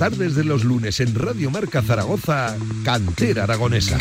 tardes de los lunes en Radio Marca Zaragoza, Cantera Aragonesa.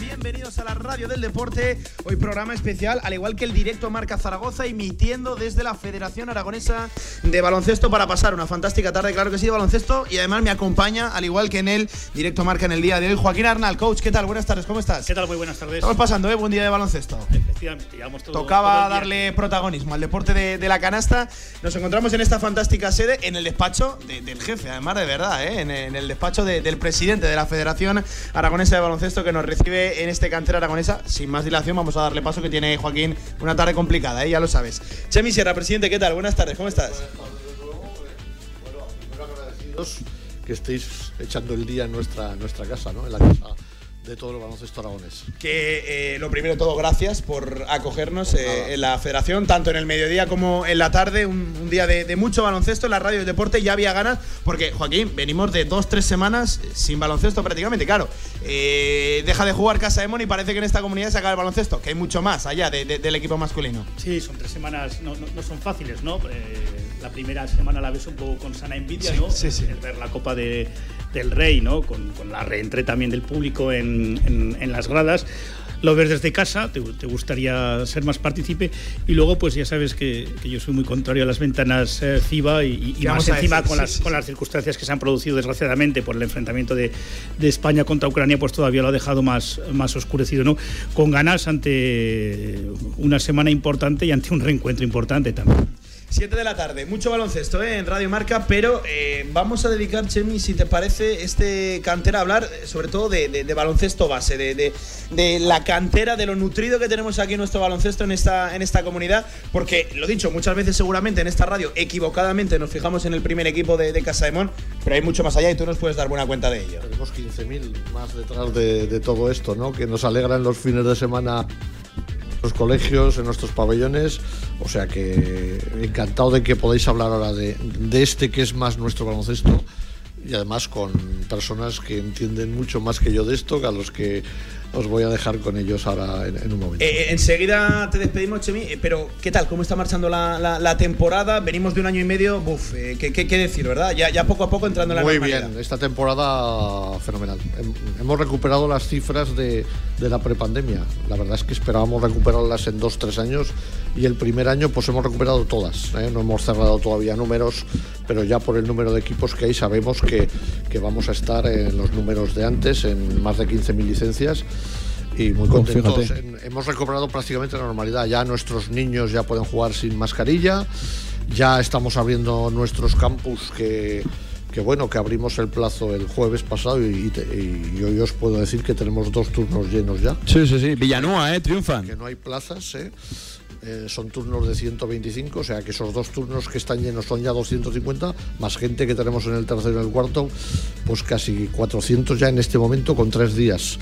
bienvenidos a la radio del deporte. Hoy programa especial, al igual que el directo Marca Zaragoza, emitiendo desde la Federación Aragonesa de Baloncesto para pasar una fantástica tarde, claro que sí, de baloncesto. Y además me acompaña, al igual que en el directo Marca en el día de hoy, Joaquín Arnal. Coach, ¿qué tal? Buenas tardes, ¿cómo estás? ¿Qué tal? Muy buenas tardes. Estamos pasando, ¿eh? Buen día de baloncesto. Efectivamente, todo, Tocaba darle protagonismo al deporte de, la canasta. Nos encontramos en esta fantástica sede, en el despacho del jefe, además de verdad, ¿eh? en, el despacho del presidente de la Federación Aragonesa de Baloncesto que nos recibe en este cantera aragonesa. Sin más dilación, vamos a darle paso que tiene Joaquín una tarde complicada, ¿eh? ya lo sabes. Chemi Sierra, presidente, ¿qué tal? Buenas tardes, ¿cómo estás? Bueno, agradecidos que estéis echando el día en nuestra, nuestra casa, ¿no? En la casa de todo el baloncesto aragonés. Que eh, lo primero de todo, gracias por acogernos eh, en la federación, tanto en el mediodía como en la tarde, un, día de, mucho baloncesto en la radio de deporte, ya había ganas, porque Joaquín, venimos de dos, tres semanas sin baloncesto prácticamente, claro. Eh, deja de jugar Casa de Moni y parece que en esta comunidad se acaba el baloncesto, que hay mucho más allá del equipo masculino. Sí, son tres semanas, no, son fáciles, ¿no? la primera semana la ves un poco con sana envidia, ¿no? Sí, sí. El ver la Copa de, del Rey, ¿no? Con, la reentré también del público en, las gradas lo ves desde casa, te, gustaría ser más partícipe y luego pues ya sabes que, yo soy muy contrario a las ventanas eh, FIBA y, más encima con, las, con las circunstancias que se han producido desgraciadamente por el enfrentamiento de, España contra Ucrania pues todavía lo ha dejado más, más oscurecido, ¿no? Con ganas ante una semana importante y ante un reencuentro importante también. 7 de la tarde, mucho baloncesto ¿eh? en Radio Marca, pero eh, vamos a dedicar, Chemi, si te parece, este cantera a hablar eh, sobre todo de, baloncesto base, de, la cantera, de lo nutrido que tenemos aquí en nuestro baloncesto en esta, en esta comunidad, porque lo dicho, muchas veces seguramente en esta radio equivocadamente nos fijamos en el primer equipo de, Casa de Mon, pero hay mucho más allá y tú nos puedes dar buena cuenta de ello. Tenemos 15.000 más detrás de, todo esto, ¿no? Que nos alegran los fines de semana los colegios, en nuestros pabellones. O sea que encantado de que podáis hablar ahora de, de este que es más nuestro baloncesto y además con personas que entienden mucho más que yo de esto, que a los que os voy a dejar con ellos ahora en, un momento. Eh, enseguida te despedimos, Chemi, eh, pero ¿qué tal? ¿Cómo está marchando la, temporada? Venimos de un año y medio, buf, eh, ¿qué, decir, verdad? Ya, ya poco a poco entrando en la Muy bien, esta temporada fenomenal. Hemos recuperado las cifras de, de la prepandemia. La verdad es que esperábamos recuperarlas en dos, tres años y el primer año pues hemos recuperado todas. No hemos cerrado todavía números, pero ya por el número de equipos que hay sabemos que, que vamos a estar en los números de antes, en más de 15.000 licencias y muy contentos. Hemos recobrado prácticamente la normalidad. Ya nuestros niños ya pueden jugar sin mascarilla. Ya estamos abriendo nuestros campus que, que bueno, que abrimos el plazo el jueves pasado y, hoy os puedo decir que tenemos dos turnos llenos ya. Sí, sí, sí. Villanúa, ¿eh? Triunfan. Que no hay plazas, ¿eh? Eh, son turnos de 125, o sea que esos dos turnos que están llenos son ya 250, más gente que tenemos en el tercero y el cuarto, pues casi 400 ya en este momento con tres días.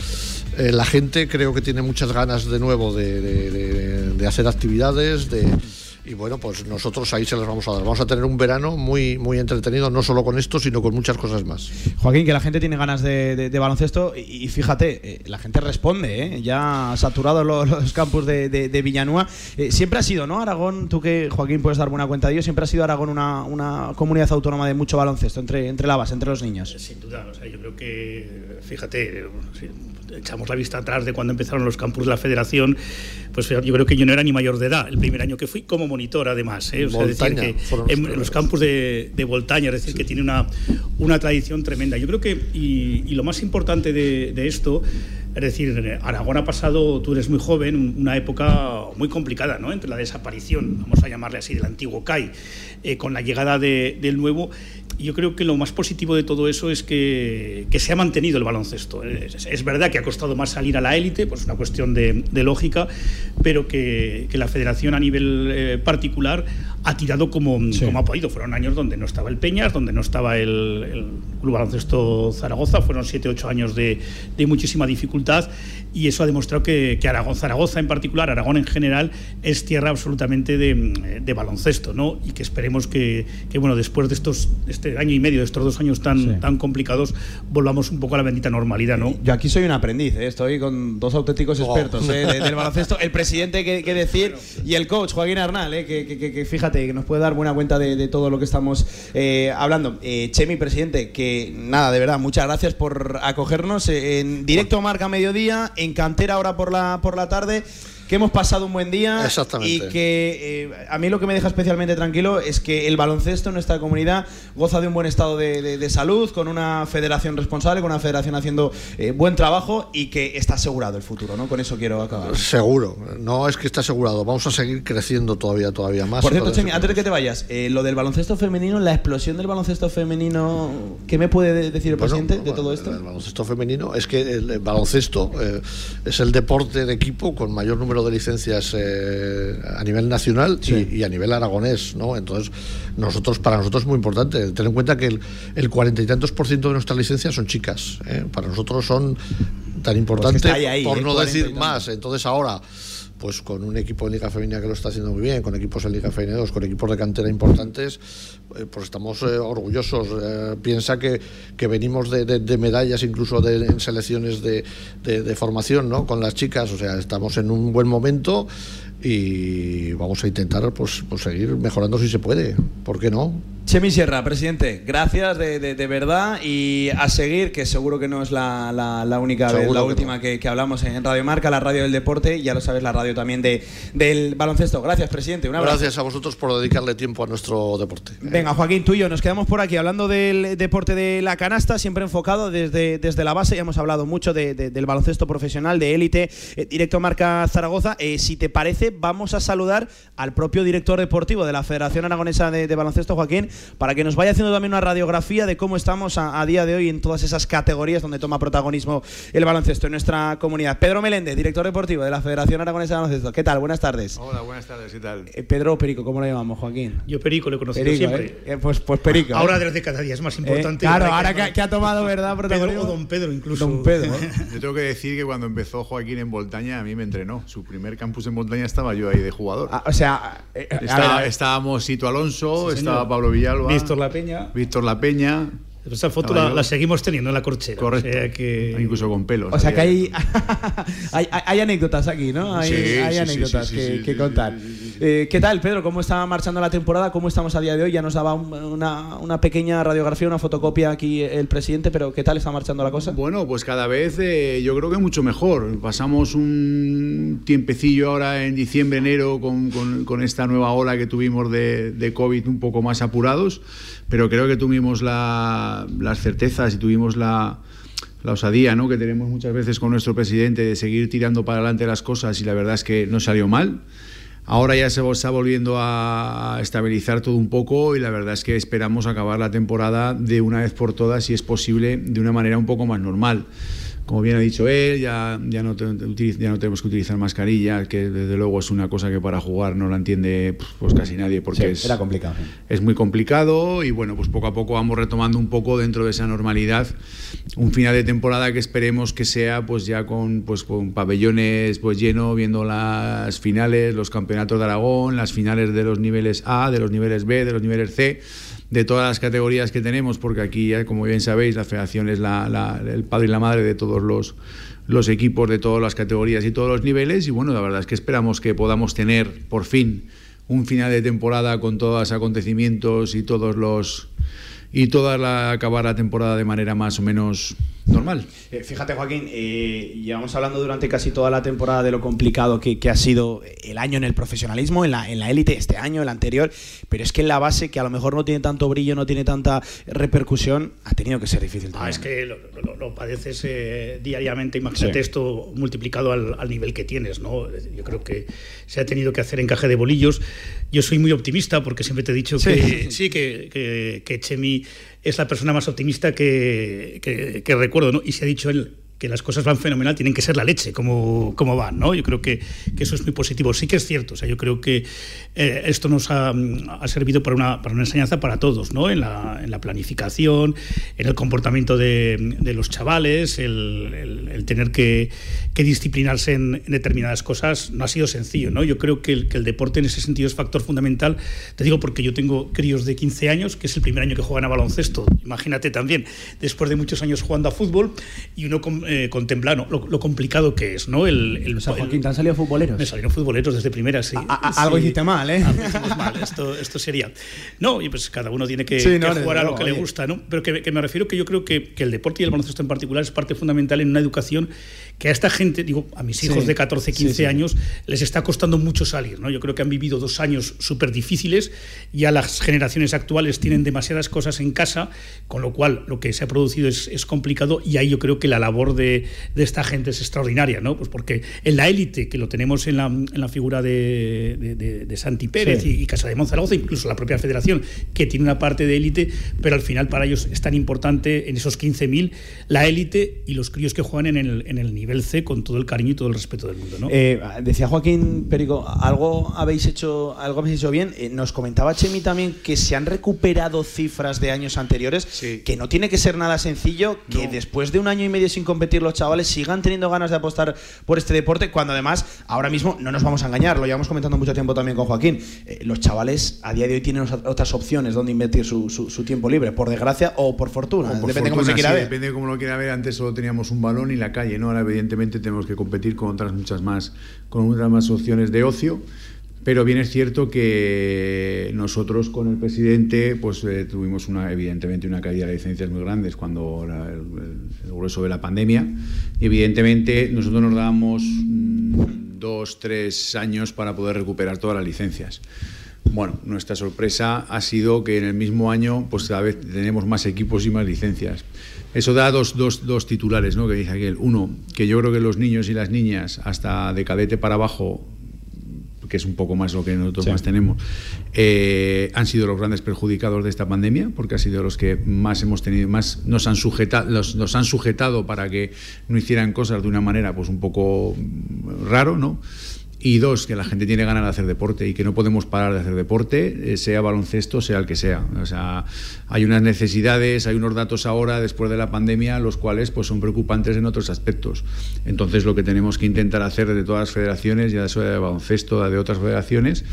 Eh, la gente creo que tiene muchas ganas de nuevo de hacer actividades, de y bueno, pues nosotros ahí se las vamos a dar. Vamos a tener un verano muy, muy entretenido, no solo con esto, sino con muchas cosas más. Joaquín, que la gente tiene ganas de, baloncesto y, fíjate, eh, la gente responde, ¿eh? ya ha saturado los, campus de, de Villanúa. Eh, siempre ha sido, ¿no? Aragón, tú que Joaquín puedes dar buena cuenta de ello, siempre ha sido Aragón una, una comunidad autónoma de mucho baloncesto entre, entre la base, entre los niños. Sin duda, o sea, yo creo que, fíjate, echamos la vista atrás de cuando empezaron los campus de la federación, pues yo creo que yo no era ni mayor de edad el primer año que fui como monitor además. ¿eh? decir que en, los campos de, de Voltaña, es decir, que tiene una, una tradición tremenda. Yo creo que, y, lo más importante de, de esto, es decir, Aragón ha pasado, tú eres muy joven, una época muy complicada, ¿no? Entre la desaparición, vamos a llamarle así, del antiguo CAI, eh, con la llegada de, del nuevo yo creo que lo más positivo de todo eso es que, se ha mantenido el baloncesto. Es, verdad que ha costado más salir a la élite, pues una cuestión de, lógica, pero que, la federación a nivel eh, particular ha tirado como, como, ha podido. Fueron años donde no estaba el Peñas, donde no estaba el, Club Baloncesto Zaragoza, fueron 7 ocho años de, muchísima dificultad y eso ha demostrado que, Aragón, Zaragoza en particular, Aragón en general, es tierra absolutamente de, baloncesto, ¿no? Y que esperemos que, bueno, después de estos este año y medio, de estos dos años tan, tan complicados, volvamos un poco a la bendita normalidad, ¿no? Yo aquí soy un aprendiz, ¿eh? estoy con dos auténticos oh. expertos ¿eh? del baloncesto, el presidente que, decir y el coach Joaquín Arnal, ¿eh? que, fíjate, que nos puede dar buena cuenta de, todo lo que estamos hablando. Chemi, presidente, que nada, de verdad, muchas gracias por acogernos en directo Marca Mediodía, en Cantera ahora por la, por la tarde que hemos pasado un buen día y que eh, a mí lo que me deja especialmente tranquilo es que el baloncesto en nuestra comunidad goza de un buen estado de, salud, con una federación responsable, con una federación haciendo eh, buen trabajo y que está asegurado el futuro, ¿no? Con eso quiero acabar. Seguro, no es que está asegurado, vamos a seguir creciendo todavía, todavía más. Por cierto, Chemi, antes de que te vayas, eh, lo del baloncesto femenino, la explosión del baloncesto femenino, ¿qué me puede decir el presidente de todo esto? El baloncesto femenino es que el, baloncesto es el deporte de equipo con mayor número de licencias eh, a nivel nacional y, a nivel aragonés, ¿no? Entonces, nosotros, para nosotros es muy importante. Ten en cuenta que el, cuarenta y tantos por ciento de nuestras licencias son chicas. ¿eh? Para nosotros son tan importantes, por no decir más. Entonces, ahora pues con un equipo en Liga Femenina que lo está haciendo muy bien, con equipos en Liga Femenina 2, con equipos de cantera importantes, eh, pues estamos eh, orgullosos. Eh, piensa que, que venimos de, de, medallas incluso de, en selecciones de, de, formación ¿no? con las chicas, o sea, estamos en un buen momento y vamos a intentar pues, pues seguir mejorando si se puede, ¿por qué no? Chemi Sierra, presidente, gracias de, de, verdad y a seguir, que seguro que no es la, la, única vez, la última que, que, hablamos en Radio Marca, la radio del deporte, y ya lo sabes, la radio también de, del baloncesto. Gracias, presidente. Un abrazo. Gracias a vosotros por dedicarle tiempo a nuestro deporte. Venga, Joaquín, tú y yo nos quedamos por aquí hablando del deporte de la canasta, siempre enfocado desde, desde la base. Ya hemos hablado mucho del baloncesto profesional, de élite, eh, directo Marca Zaragoza. Eh, si te parece, vamos a saludar al propio director deportivo de la Federación Aragonesa de Baloncesto, Joaquín para que nos vaya haciendo también una radiografía de cómo estamos a, día de hoy en todas esas categorías donde toma protagonismo el baloncesto en nuestra comunidad. Pedro Meléndez, director deportivo de la Federación Aragonesa de Baloncesto. ¿Qué tal? Buenas tardes. Hola, buenas tardes, ¿qué tal? Eh, Pedro Perico, ¿cómo lo llamamos, Joaquín? Yo Perico, lo he conocido siempre. ¿eh? Eh, pues, pues Perico. Ahora desde cada día es más importante. claro, ahora que, ha tomado, ¿verdad? Pedro o Don Pedro incluso. Don Pedro. Yo tengo que decir que cuando empezó Joaquín en Voltaña, a mí me entrenó. Su primer campus en Voltaña estaba yo ahí de jugador. Ah, o sea, estábamos Sito Alonso, estaba Pablo Villalba. Víctor La Peña. Víctor La Peña. Esa foto la, seguimos teniendo en la corchera. Correcto. que... Incluso con pelos. O sea que hay, hay, anécdotas aquí, ¿no? Hay, hay anécdotas que, contar. Eh, ¿Qué tal, Pedro? ¿Cómo está marchando la temporada? ¿Cómo estamos a día de hoy? Ya nos daba una, una, pequeña radiografía, una fotocopia aquí el presidente, pero ¿qué tal está marchando la cosa? Bueno, pues cada vez eh, yo creo que mucho mejor. Pasamos un tiempecillo ahora en diciembre, enero con, con, con esta nueva ola que tuvimos de, de COVID un poco más apurados pero creo que tuvimos las certezas y tuvimos la, osadía ¿no? que tenemos muchas veces con nuestro presidente de seguir tirando para adelante las cosas y la verdad es que no salió mal. Ahora ya se está volviendo a estabilizar todo un poco y la verdad es que esperamos acabar la temporada de una vez por todas, si es posible, de una manera un poco más normal como bien ha dicho él, ya, ya, no ya no tenemos que utilizar mascarilla, que desde luego es una cosa que para jugar no la entiende pues, pues casi nadie porque es, era complicado. es muy complicado y bueno, pues poco a poco vamos retomando un poco dentro de esa normalidad un final de temporada que esperemos que sea pues ya con, pues, con pabellones pues lleno, viendo las finales, los campeonatos de Aragón, las finales de los niveles A, de los niveles B, de los niveles C de todas las categorías que tenemos, porque aquí, como bien sabéis, la federación es el padre y la madre de todos los, los equipos de todas las categorías y todos los niveles. Y bueno, la verdad es que esperamos que podamos tener por fin un final de temporada con todos los acontecimientos y todos los y toda la acabar la temporada de manera más o menos normal. Eh, fíjate, Joaquín, eh, llevamos hablando durante casi toda la temporada de lo complicado que, ha sido el año en el profesionalismo, en la, en la élite, este año, el anterior, pero es que en la base, que a lo mejor no tiene tanto brillo, no tiene tanta repercusión, ha tenido que ser difícil Ah, es que lo, padeces eh, diariamente, imagínate esto multiplicado al, al, nivel que tienes, ¿no? Yo creo que se ha tenido que hacer encaje de bolillos. Yo soy muy optimista porque siempre te he dicho que sí, que, que, que Chemi es la persona más optimista que, que, recuerdo, ¿no? Y se ha dicho él que las cosas van fenomenal, tienen que ser la leche, como, como van, ¿no? Yo creo que, que, eso es muy positivo. Sí que es cierto, o sea, yo creo que eh, esto nos ha, ha, servido para una, para una enseñanza para todos, ¿no? En la, en la planificación, en el comportamiento de, de los chavales, el, el, el tener que, que disciplinarse en, en, determinadas cosas no ha sido sencillo, ¿no? Yo creo que el, que el deporte en ese sentido es factor fundamental. Te digo porque yo tengo críos de 15 años, que es el primer año que juegan a baloncesto, imagínate también, después de muchos años jugando a fútbol, y uno con, eh, contempla ¿no? lo, lo, complicado que es, ¿no? El, el, o sea, Joaquín, ¿te han salido futboleros? Me salieron futboleros desde primera, sí. A, a, algo hiciste mal, ¿eh? Algo mal, esto, esto sería. No, y pues cada uno tiene que, sí, no, que jugar a lo que oye. le gusta, ¿no? Pero que, que, me refiero que yo creo que, que, el deporte y el baloncesto en particular es parte fundamental en una educación que a esta gente, digo, a mis hijos sí, de 14, 15 sí, años, les está costando mucho salir, ¿no? Yo creo que han vivido dos años súper difíciles, ya las generaciones actuales tienen demasiadas cosas en casa, con lo cual lo que se ha producido es, es complicado y ahí yo creo que la labor de, de, esta gente es extraordinaria, ¿no? Pues porque en la élite, que lo tenemos en la, en la figura de, de, de, Santi Pérez y, y Casa de Monzaragoza, incluso la propia federación, que tiene una parte de élite, pero al final para ellos es tan importante en esos 15.000 la élite y los críos que juegan en el, en el nivel C con todo el cariño y todo el respeto del mundo, ¿no? Eh, decía Joaquín Perico, algo habéis hecho, algo habéis hecho bien. Eh, nos comentaba Chemi también que se han recuperado cifras de años anteriores, sí. que no tiene que ser nada sencillo, que no. después de un año y medio sin competir los chavales sigan teniendo ganas de apostar por este deporte, cuando además ahora mismo no nos vamos a engañar, lo llevamos comentando mucho tiempo también con Joaquín, eh, los chavales a día de hoy tienen otras opciones donde invertir su, su, su tiempo libre, por desgracia o por fortuna, o por depende de cómo se quiera sí, ver. Depende de cómo lo quiera ver, antes solo teníamos un balón y la calle, ¿no? Ahora evidentemente tenemos que competir con otras muchas más, con otras más opciones de ocio. Pero bien es cierto que nosotros con el presidente pues eh, tuvimos una, evidentemente una caída de licencias muy grandes cuando era el, el, grueso de la pandemia. Y evidentemente nosotros nos dábamos mmm, dos, tres años para poder recuperar todas las licencias. Bueno, nuestra sorpresa ha sido que en el mismo año pues cada vez tenemos más equipos y más licencias. Eso da dos, dos, dos titulares, ¿no? Que dice aquel. Uno, que yo creo que los niños y las niñas, hasta de cadete para abajo, que es un poco más lo que nosotros sí. más tenemos, eh, han sido los grandes perjudicados de esta pandemia, porque han sido los que más hemos tenido, más nos han, sujeta, los, nos han sujetado para que no hicieran cosas de una manera pues un poco raro, ¿no? Y dos, que la gente tiene ganas de hacer deporte y que no podemos parar de hacer deporte, eh, sea baloncesto, sea el que sea. O sea, hay unas necesidades, hay unos datos ahora, después de la pandemia, los cuales pues, son preocupantes en otros aspectos. Entonces, lo que tenemos que intentar hacer de todas las federaciones, ya sea de baloncesto, de otras federaciones,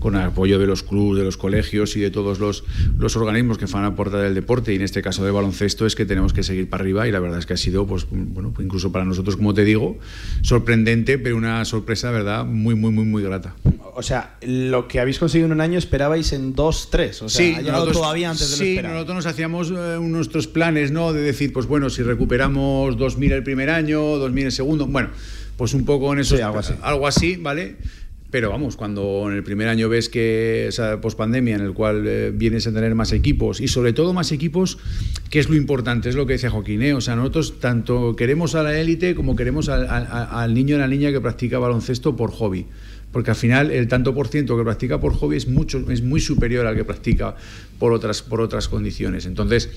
con el apoyo de los clubes, de los colegios y de todos los, los organismos que van a aportar el deporte, y en este caso de baloncesto, es que tenemos que seguir para arriba y la verdad es que ha sido, pues, bueno, incluso para nosotros, como te digo, sorprendente, pero una sorpresa, ¿verdad? Muy, muy, muy, muy grata. O sea, lo que habéis conseguido en un año esperabais en dos, tres. O sea, sí, ha llegado nosotros, todavía antes de sí, lo esperado. nosotros nos hacíamos eh, nuestros planes, ¿no? De decir, pues bueno, si recuperamos 2.000 el primer año, 2.000 el segundo, bueno, pues un poco en eso. Sí, algo así. Algo así, ¿vale? Pero vamos, cuando en el primer año ves que esa pospandemia en el cual eh, vienes a tener más equipos y sobre todo más equipos, que es lo importante, es lo que decía Joaquín, ¿eh? o sea, nosotros tanto queremos a la élite como queremos al, al, al niño a la niña que practica baloncesto por hobby porque al final el tanto por ciento que practica por hobby es mucho es muy superior al que practica por otras por otras condiciones. Entonces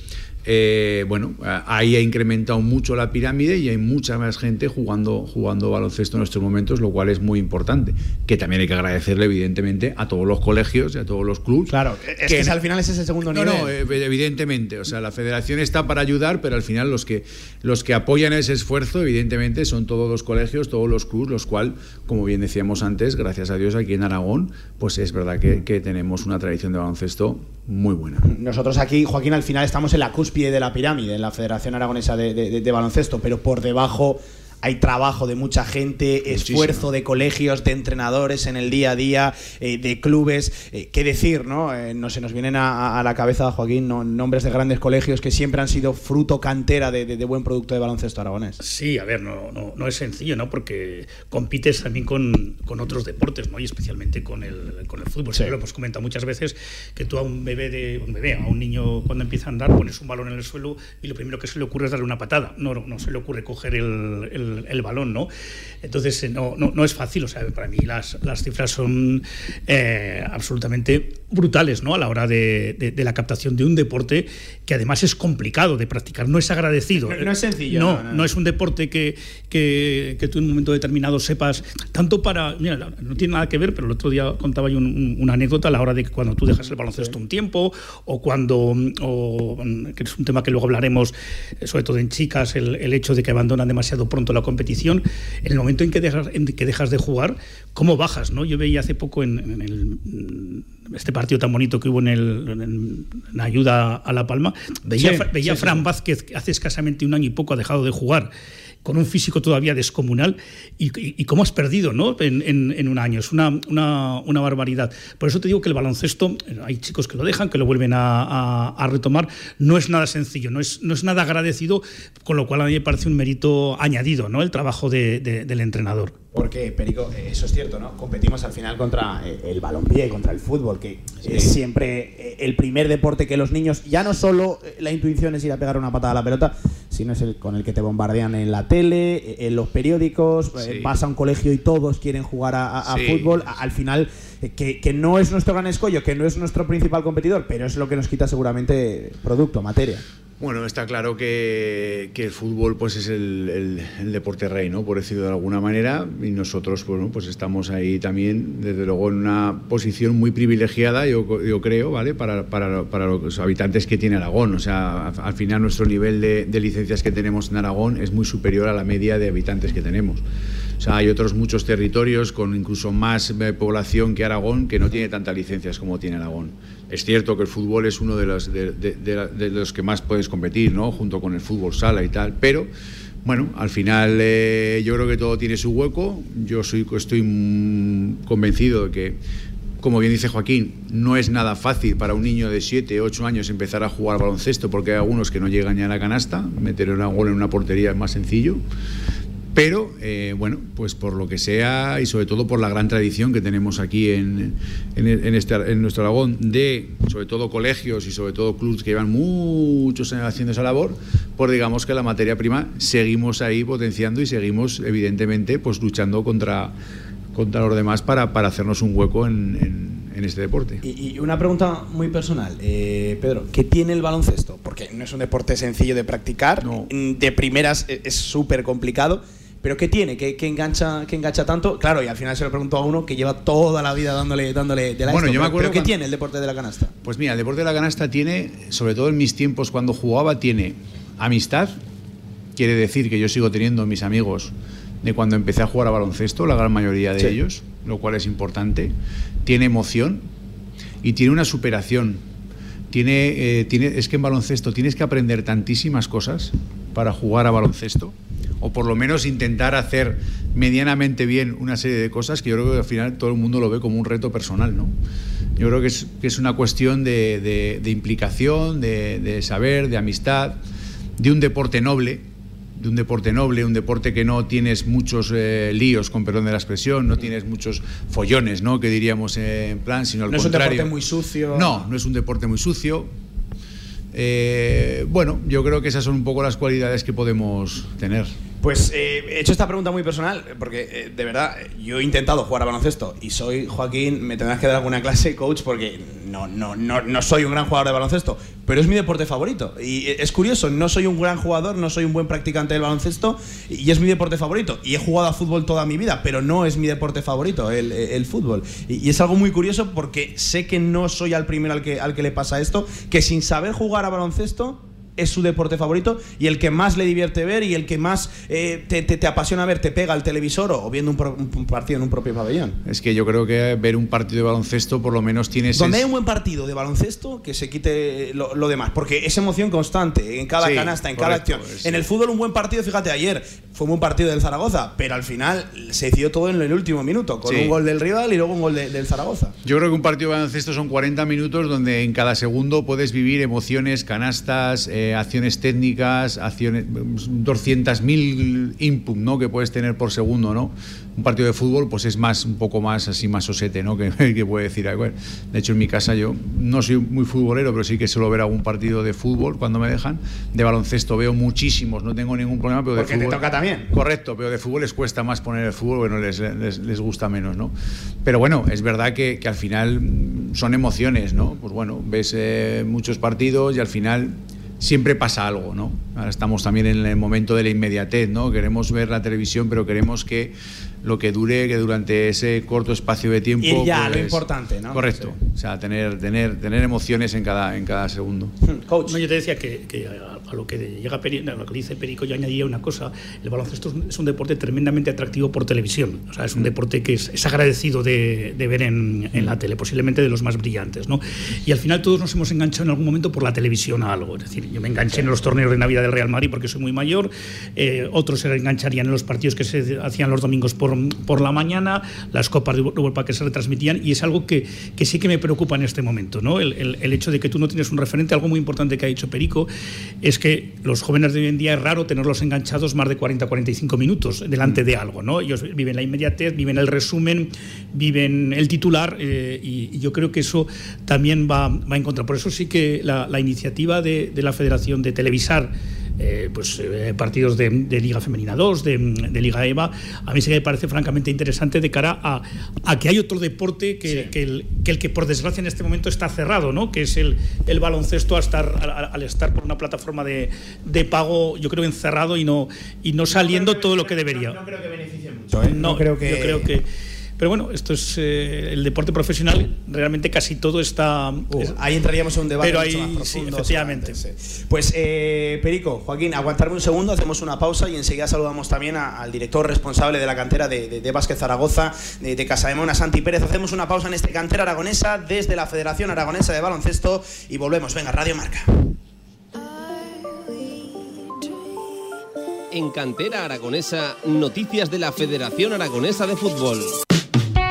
eh, bueno ahí ha incrementado mucho la pirámide y hay mucha más gente jugando jugando baloncesto en estos momentos lo cual es muy importante que también hay que agradecerle evidentemente a todos los colegios y a todos los clubes claro es que, que al final ese es el segundo no, nivel. no evidentemente o sea la federación está para ayudar pero al final los que los que apoyan ese esfuerzo evidentemente son todos los colegios todos los clubes los cual como bien decíamos antes gracias a Dios aquí en Aragón, pues es verdad que, que, tenemos una tradición de baloncesto muy buena. Nosotros aquí, Joaquín, al final estamos en la cúspide de la pirámide, en la Federación Aragonesa de, de, de Baloncesto, pero por debajo hay trabajo de mucha gente, Muchísimo. esfuerzo de colegios, de entrenadores en el día a día, eh, de clubes. Eh, ¿Qué decir, no? Eh, no se nos vienen a, a la cabeza, Joaquín, no, nombres de grandes colegios que siempre han sido fruto cantera de, de, de buen producto de baloncesto aragonés. Sí, a ver, no, no, no es sencillo, ¿no? Porque compites también con, con, otros deportes, ¿no? Y especialmente con el, con el fútbol. Sí. Lo hemos comentado muchas veces que tú a un bebé, de, un bebé, a un niño cuando empieza a andar, pones un balón en el suelo y lo primero que se le ocurre es darle una patada. No, no, no se le ocurre coger el, el el, balón, ¿no? Entonces, eh, no, no, no, es fácil, o sea, para mí las, las cifras son eh, absolutamente brutales, ¿no? A la hora de, de, la captación de un deporte que además es complicado de practicar, no es agradecido. No, es sencillo. No, no, es un deporte que, que, que, tú en un momento determinado sepas, tanto para, mira, no tiene nada que ver, pero el otro día contaba yo una anécdota a la hora de que cuando tú dejas el baloncesto un tiempo, o cuando, o, que es un tema que luego hablaremos, eh, sobre todo en chicas, el, el hecho de que abandonan demasiado pronto la competición, en el momento en que dejas, en que dejas de jugar, ¿cómo bajas? ¿no? Yo veía hace poco en, en el este partido tan bonito que hubo en, el, en, ayuda a La Palma, veía, veía a Fran Vázquez, que hace escasamente un año y poco ha dejado de jugar, con un físico todavía descomunal, y, cómo has perdido ¿no? en, un año. Es una, una, barbaridad. Por eso te digo que el baloncesto, hay chicos que lo dejan, que lo vuelven a, a, retomar, no es nada sencillo, no es, no es nada agradecido, con lo cual a mí me parece un mérito añadido ¿no? el trabajo de, del entrenador. Porque, Perico, eso es cierto, ¿no? Competimos al final contra eh, el balompié, contra el fútbol, que es siempre eh, el primer deporte que los niños, ya no solo eh, la intuición es ir a pegar una patada a la pelota, sino es el con el que te bombardean en la tele, en los periódicos, vas a un colegio y todos quieren jugar a, fútbol. al final, que, que, no es nuestro gran escollo, que no es nuestro principal competidor, pero es lo que nos quita seguramente producto, materia. Bueno, está claro que, el fútbol pues es el, deporte rey, ¿no? por decirlo de alguna manera, y nosotros bueno, pues estamos ahí también, desde luego, en una posición muy privilegiada, yo, creo, ¿vale? Para, los habitantes que tiene Aragón. O sea, al final nuestro nivel de, de licencias que tenemos en Aragón es muy superior a la media de habitantes que tenemos. O sea, hay otros muchos territorios con incluso más eh, población que Aragón que no tiene tantas licencias como tiene Aragón. Es cierto que el fútbol es uno de los, de, los que más puedes competir, ¿no? junto con el fútbol sala y tal, pero bueno, al final eh, yo creo que todo tiene su hueco. Yo soy, estoy convencido de que, como bien dice Joaquín, no es nada fácil para un niño de 7, 8 años empezar a jugar baloncesto porque hay algunos que no llegan ya a la canasta. Meter un gol en una portería es más sencillo. Pero, eh, bueno, pues por lo que sea y sobre todo por la gran tradición que tenemos aquí en, en, este, en nuestro Aragón de, sobre todo, colegios y sobre todo clubes que llevan muchos años haciendo esa labor, pues digamos que la materia prima seguimos ahí potenciando y seguimos, evidentemente, pues luchando contra, contra los demás para, para hacernos un hueco en, este deporte. Y, una pregunta muy personal, eh, Pedro, ¿qué tiene el baloncesto? Porque no es un deporte sencillo de practicar, de primeras es súper complicado. ¿Pero qué tiene? ¿Qué, engancha, qué engancha tanto? Claro, y al final se lo pregunto a uno que lleva toda la vida dándole, dándole de la Bueno, yo me acuerdo. ¿Pero qué tiene el deporte de la canasta? Pues mira, el deporte de la canasta tiene, sobre todo en mis tiempos cuando jugaba, tiene amistad. Quiere decir que yo sigo teniendo mis amigos de cuando empecé a jugar a baloncesto, la gran mayoría de ellos, lo cual es importante. Tiene emoción y tiene una superación. Tiene, eh, tiene, es que en baloncesto tienes que aprender tantísimas cosas para jugar a baloncesto o por lo menos intentar hacer medianamente bien una serie de cosas que yo creo que al final todo el mundo lo ve como un reto personal, ¿no? Yo creo que es, que es una cuestión de, implicación, de, saber, de amistad, de un deporte noble, de un deporte noble, un deporte que no tienes muchos eh, líos, con perdón de la expresión, no tienes muchos follones, ¿no? Que diríamos en plan, sino al contrario. No es un deporte muy sucio. No, no es un deporte muy sucio. Eh, bueno, yo creo que esas son un poco las cualidades que podemos tener. Pues eh, he hecho esta pregunta muy personal, porque eh, de verdad, yo he intentado jugar a baloncesto y soy Joaquín, me tendrás que dar alguna clase, coach, porque no, no, no, no soy un gran jugador de baloncesto, pero es mi deporte favorito. Y es curioso, no soy un gran jugador, no soy un buen practicante del baloncesto y es mi deporte favorito. Y he jugado a fútbol toda mi vida, pero no es mi deporte favorito, el, fútbol. Y, es algo muy curioso porque sé que no soy al primero al que, al que le pasa esto, que sin saber jugar a baloncesto es su deporte favorito y el que más le divierte ver y el que más eh, te, apasiona ver, te pega al televisor o viendo un, partido en un propio pabellón. Es que yo creo que ver un partido de baloncesto por lo menos tiene... Donde hay un buen partido de baloncesto, que se quite lo, demás, porque es emoción constante en cada canasta, en cada acción. En el fútbol un buen partido, fíjate, ayer fue un buen partido del Zaragoza, pero al final se decidió todo en el último minuto, con un gol del rival y luego un gol del Zaragoza. Yo creo que un partido de baloncesto son 40 minutos donde en cada segundo puedes vivir emociones, canastas... Eh, eh, acciones técnicas, acciones 200.000 input, ¿no? Que puedes tener por segundo, ¿no? Un partido de fútbol, pues es más, un poco más así, más osete, ¿no? Que, que puede decir, de hecho en mi casa yo no soy muy futbolero, pero sí que suelo ver algún partido de fútbol cuando me dejan. De baloncesto veo muchísimos, no tengo ningún problema, pero de Porque te toca también. Correcto, pero de fútbol les cuesta más poner el fútbol, bueno, les, les, gusta menos, ¿no? Pero bueno, es verdad que, que al final son emociones, ¿no? Pues bueno, ves eh, muchos partidos y al final siempre pasa algo, ¿no? Ahora estamos también en el momento de la inmediatez, ¿no? Queremos ver la televisión, pero queremos que lo que dure, que durante ese corto espacio de tiempo. Y ya, lo pues, importante, ¿no? Correcto. O sea, tener, tener, tener emociones en cada, en cada segundo. Hmm, coach. No, yo te decía que, a, lo que llega a lo que dice Perico, yo añadiría una cosa. El baloncesto es un deporte tremendamente atractivo por televisión. O sea, es un deporte que es, agradecido de, ver en, en, la tele, posiblemente de los más brillantes, ¿no? Y al final todos nos hemos enganchado en algún momento por la televisión a algo. Es decir, yo me enganché en los torneos de Navidad del Real Madrid porque soy muy mayor. Eh, otros se engancharían en los partidos que se hacían los domingos por por, la mañana, las copas de Europa que se retransmitían, y es algo que, que sí que me preocupa en este momento. ¿no? El, el, hecho de que tú no tienes un referente, algo muy importante que ha dicho Perico, es que los jóvenes de hoy en día es raro tenerlos enganchados más de 40 45 minutos delante de algo. ¿no? Ellos viven la inmediatez, viven el resumen, viven el titular, eh, y, yo creo que eso también va, va en contra. Por eso sí que la, iniciativa de la Federación de televisar eh, pues, eh, partidos de, Liga Femenina 2, de, Liga EVA, a mí sí me parece francamente interesante de cara a, que hay otro deporte que, el, que, por desgracia en este momento está cerrado, ¿no? que es el, el baloncesto al estar, al, estar por una plataforma de, pago, yo creo, encerrado y no, y no saliendo todo lo que debería. No, creo que beneficie mucho. ¿eh? No, creo que... Yo creo que pero bueno, esto es eh, el deporte profesional, realmente casi todo está. Uh, ahí entraríamos en un debate pero ahí, Sí, efectivamente. Pues, eh, Perico, Joaquín, aguantarme un segundo, hacemos una pausa y enseguida saludamos también al director responsable de la cantera de, de, Vázquez Zaragoza, de, de Casa de Mona, Santi Pérez. Hacemos una pausa en este cantera aragonesa desde la Federación Aragonesa de Baloncesto y volvemos. Venga, Radio Marca. En Cantera Aragonesa, noticias de la Federación Aragonesa de Fútbol.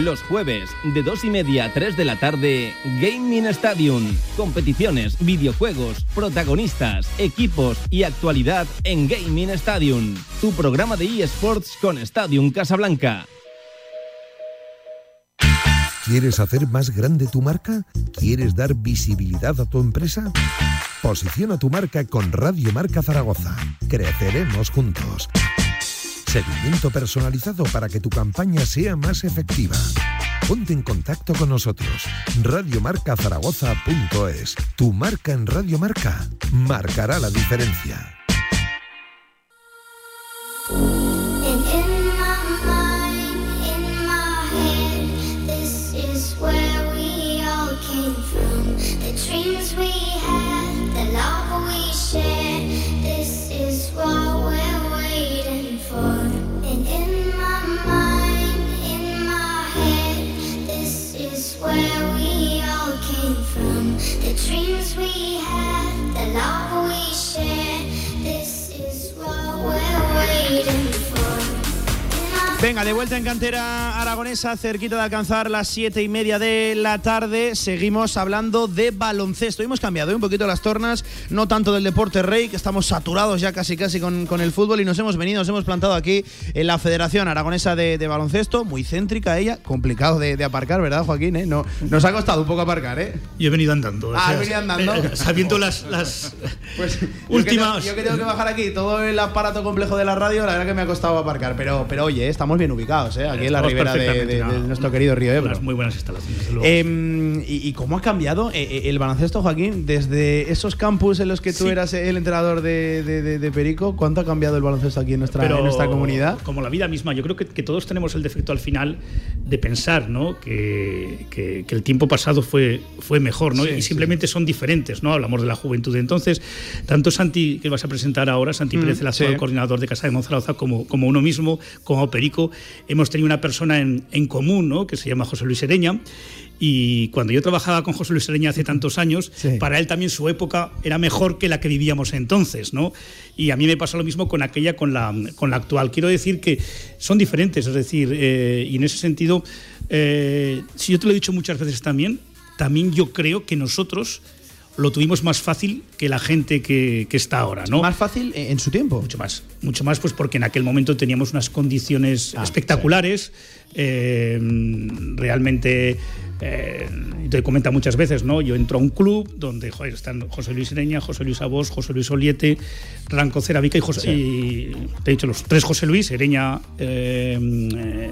Los jueves, de 2 y media a 3 de la tarde, Gaming Stadium. Competiciones, videojuegos, protagonistas, equipos y actualidad en Gaming Stadium. Tu programa de eSports con Stadium Casablanca. ¿Quieres hacer más grande tu marca? ¿Quieres dar visibilidad a tu empresa? Posiciona tu marca con Radio Marca Zaragoza. Creceremos juntos. Seguimiento personalizado para que tu campaña sea más efectiva. Ponte en contacto con nosotros. Radiomarcazaragoza.es. Tu marca en Radio Marca marcará la diferencia. Venga, de vuelta en cantera aragonesa, cerquita de alcanzar las siete y media de la tarde. Seguimos hablando de baloncesto. Hemos cambiado ¿eh? un poquito las tornas, no tanto del deporte rey, que estamos saturados ya casi casi con, con el fútbol y nos hemos venido, nos hemos plantado aquí en la Federación Aragonesa de, Baloncesto, muy céntrica ella, complicado de, aparcar, ¿verdad, Joaquín? Eh? No, nos ha costado un poco aparcar, ¿eh? Yo he venido andando. Ah, he venido andando. Eh, sabiendo las, las pues, últimas. Yo que, tengo, que, bajar aquí todo el aparato complejo de la radio, la verdad que me ha costado aparcar, pero, pero oye, estamos estamos bien ubicados, ¿eh? aquí en la ribera de, nuestro querido Río Ebro. muy buenas instalaciones. Em, y, cómo ha cambiado eh, eh, el baloncesto, Joaquín? Desde esos campus en los que tú eras el entrenador de, Perico, ¿cuánto ha cambiado el baloncesto aquí en nuestra, nuestra comunidad? Como la vida misma, yo creo que, todos tenemos el defecto al final de pensar ¿no? que, que, el tiempo pasado fue, fue mejor, ¿no? y simplemente son diferentes, ¿no? Hablamos de la juventud. Entonces, tanto Santi, que vas a presentar ahora, Santi mm, Pérez, el actual coordinador de Casa de Monzaragoza, como, como uno mismo, como Perico, hemos tenido una persona en, en común, ¿no? Que se llama José Luis Ereña y cuando yo trabajaba con José Luis Sereña hace tantos años, para él también su época era mejor que la que vivíamos entonces, ¿no? Y a mí me pasa lo mismo con aquella, con la, con la actual. Quiero decir que son diferentes, es decir, eh, y en ese sentido, eh, si yo te lo he dicho muchas veces también, también yo creo que nosotros lo tuvimos más fácil que la gente que, que, está ahora, ¿no? Más fácil en su tiempo. Mucho más, mucho más, pues porque en aquel momento teníamos unas condiciones ah, espectaculares, eh, realmente eh, te comenta muchas veces, ¿no? Yo entro a un club donde joder, están José Luis Ireña, José Luis Abos, José Luis Oliete, Ranco Ceravica y José. Y, te he dicho los tres José Luis, Ereña, eh, eh,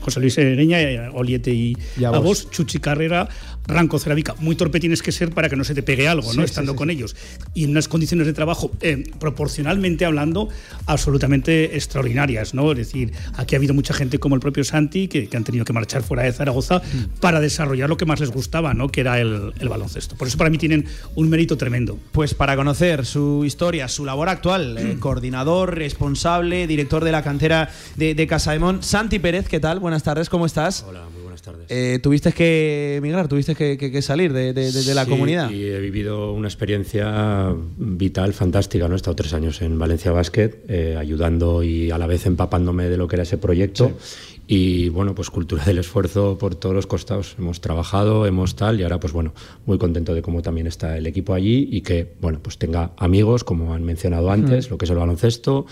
José Luis Ereña, Oliete y, y Abos, Chuchi Carrera, Ranco Ceravica. Muy torpe tienes que ser para que no se te pegue algo, ¿no? Estando con ellos. Y en unas condiciones de trabajo, proporcionalmente hablando, absolutamente extraordinarias, ¿no? Es decir, aquí ha habido mucha gente como el propio Santi que, que han tenido que marchar fuera de Zaragoza mm. para desarrollar lo que más les gustaba, ¿no? que era el, baloncesto. Por eso para mí tienen un mérito tremendo. Pues para conocer su historia, su labor actual, eh, coordinador, responsable, director de la cantera de, de Casaemón, Santi Pérez, ¿qué tal? Buenas tardes, ¿cómo estás? Hola, muy tardes. Eh, tuviste que emigrar, tuviste que, salir de, la comunidad. Y he vivido una experiencia vital, fantástica. ¿no? He estado tres años en Valencia Basket, eh, ayudando y a la vez empapándome de lo que era ese proyecto. Y bueno, pues cultura del esfuerzo por todos los costados. Hemos trabajado, hemos tal, y ahora pues bueno, muy contento de cómo también está el equipo allí y que, bueno, pues tenga amigos, como han mencionado antes, lo que es el baloncesto,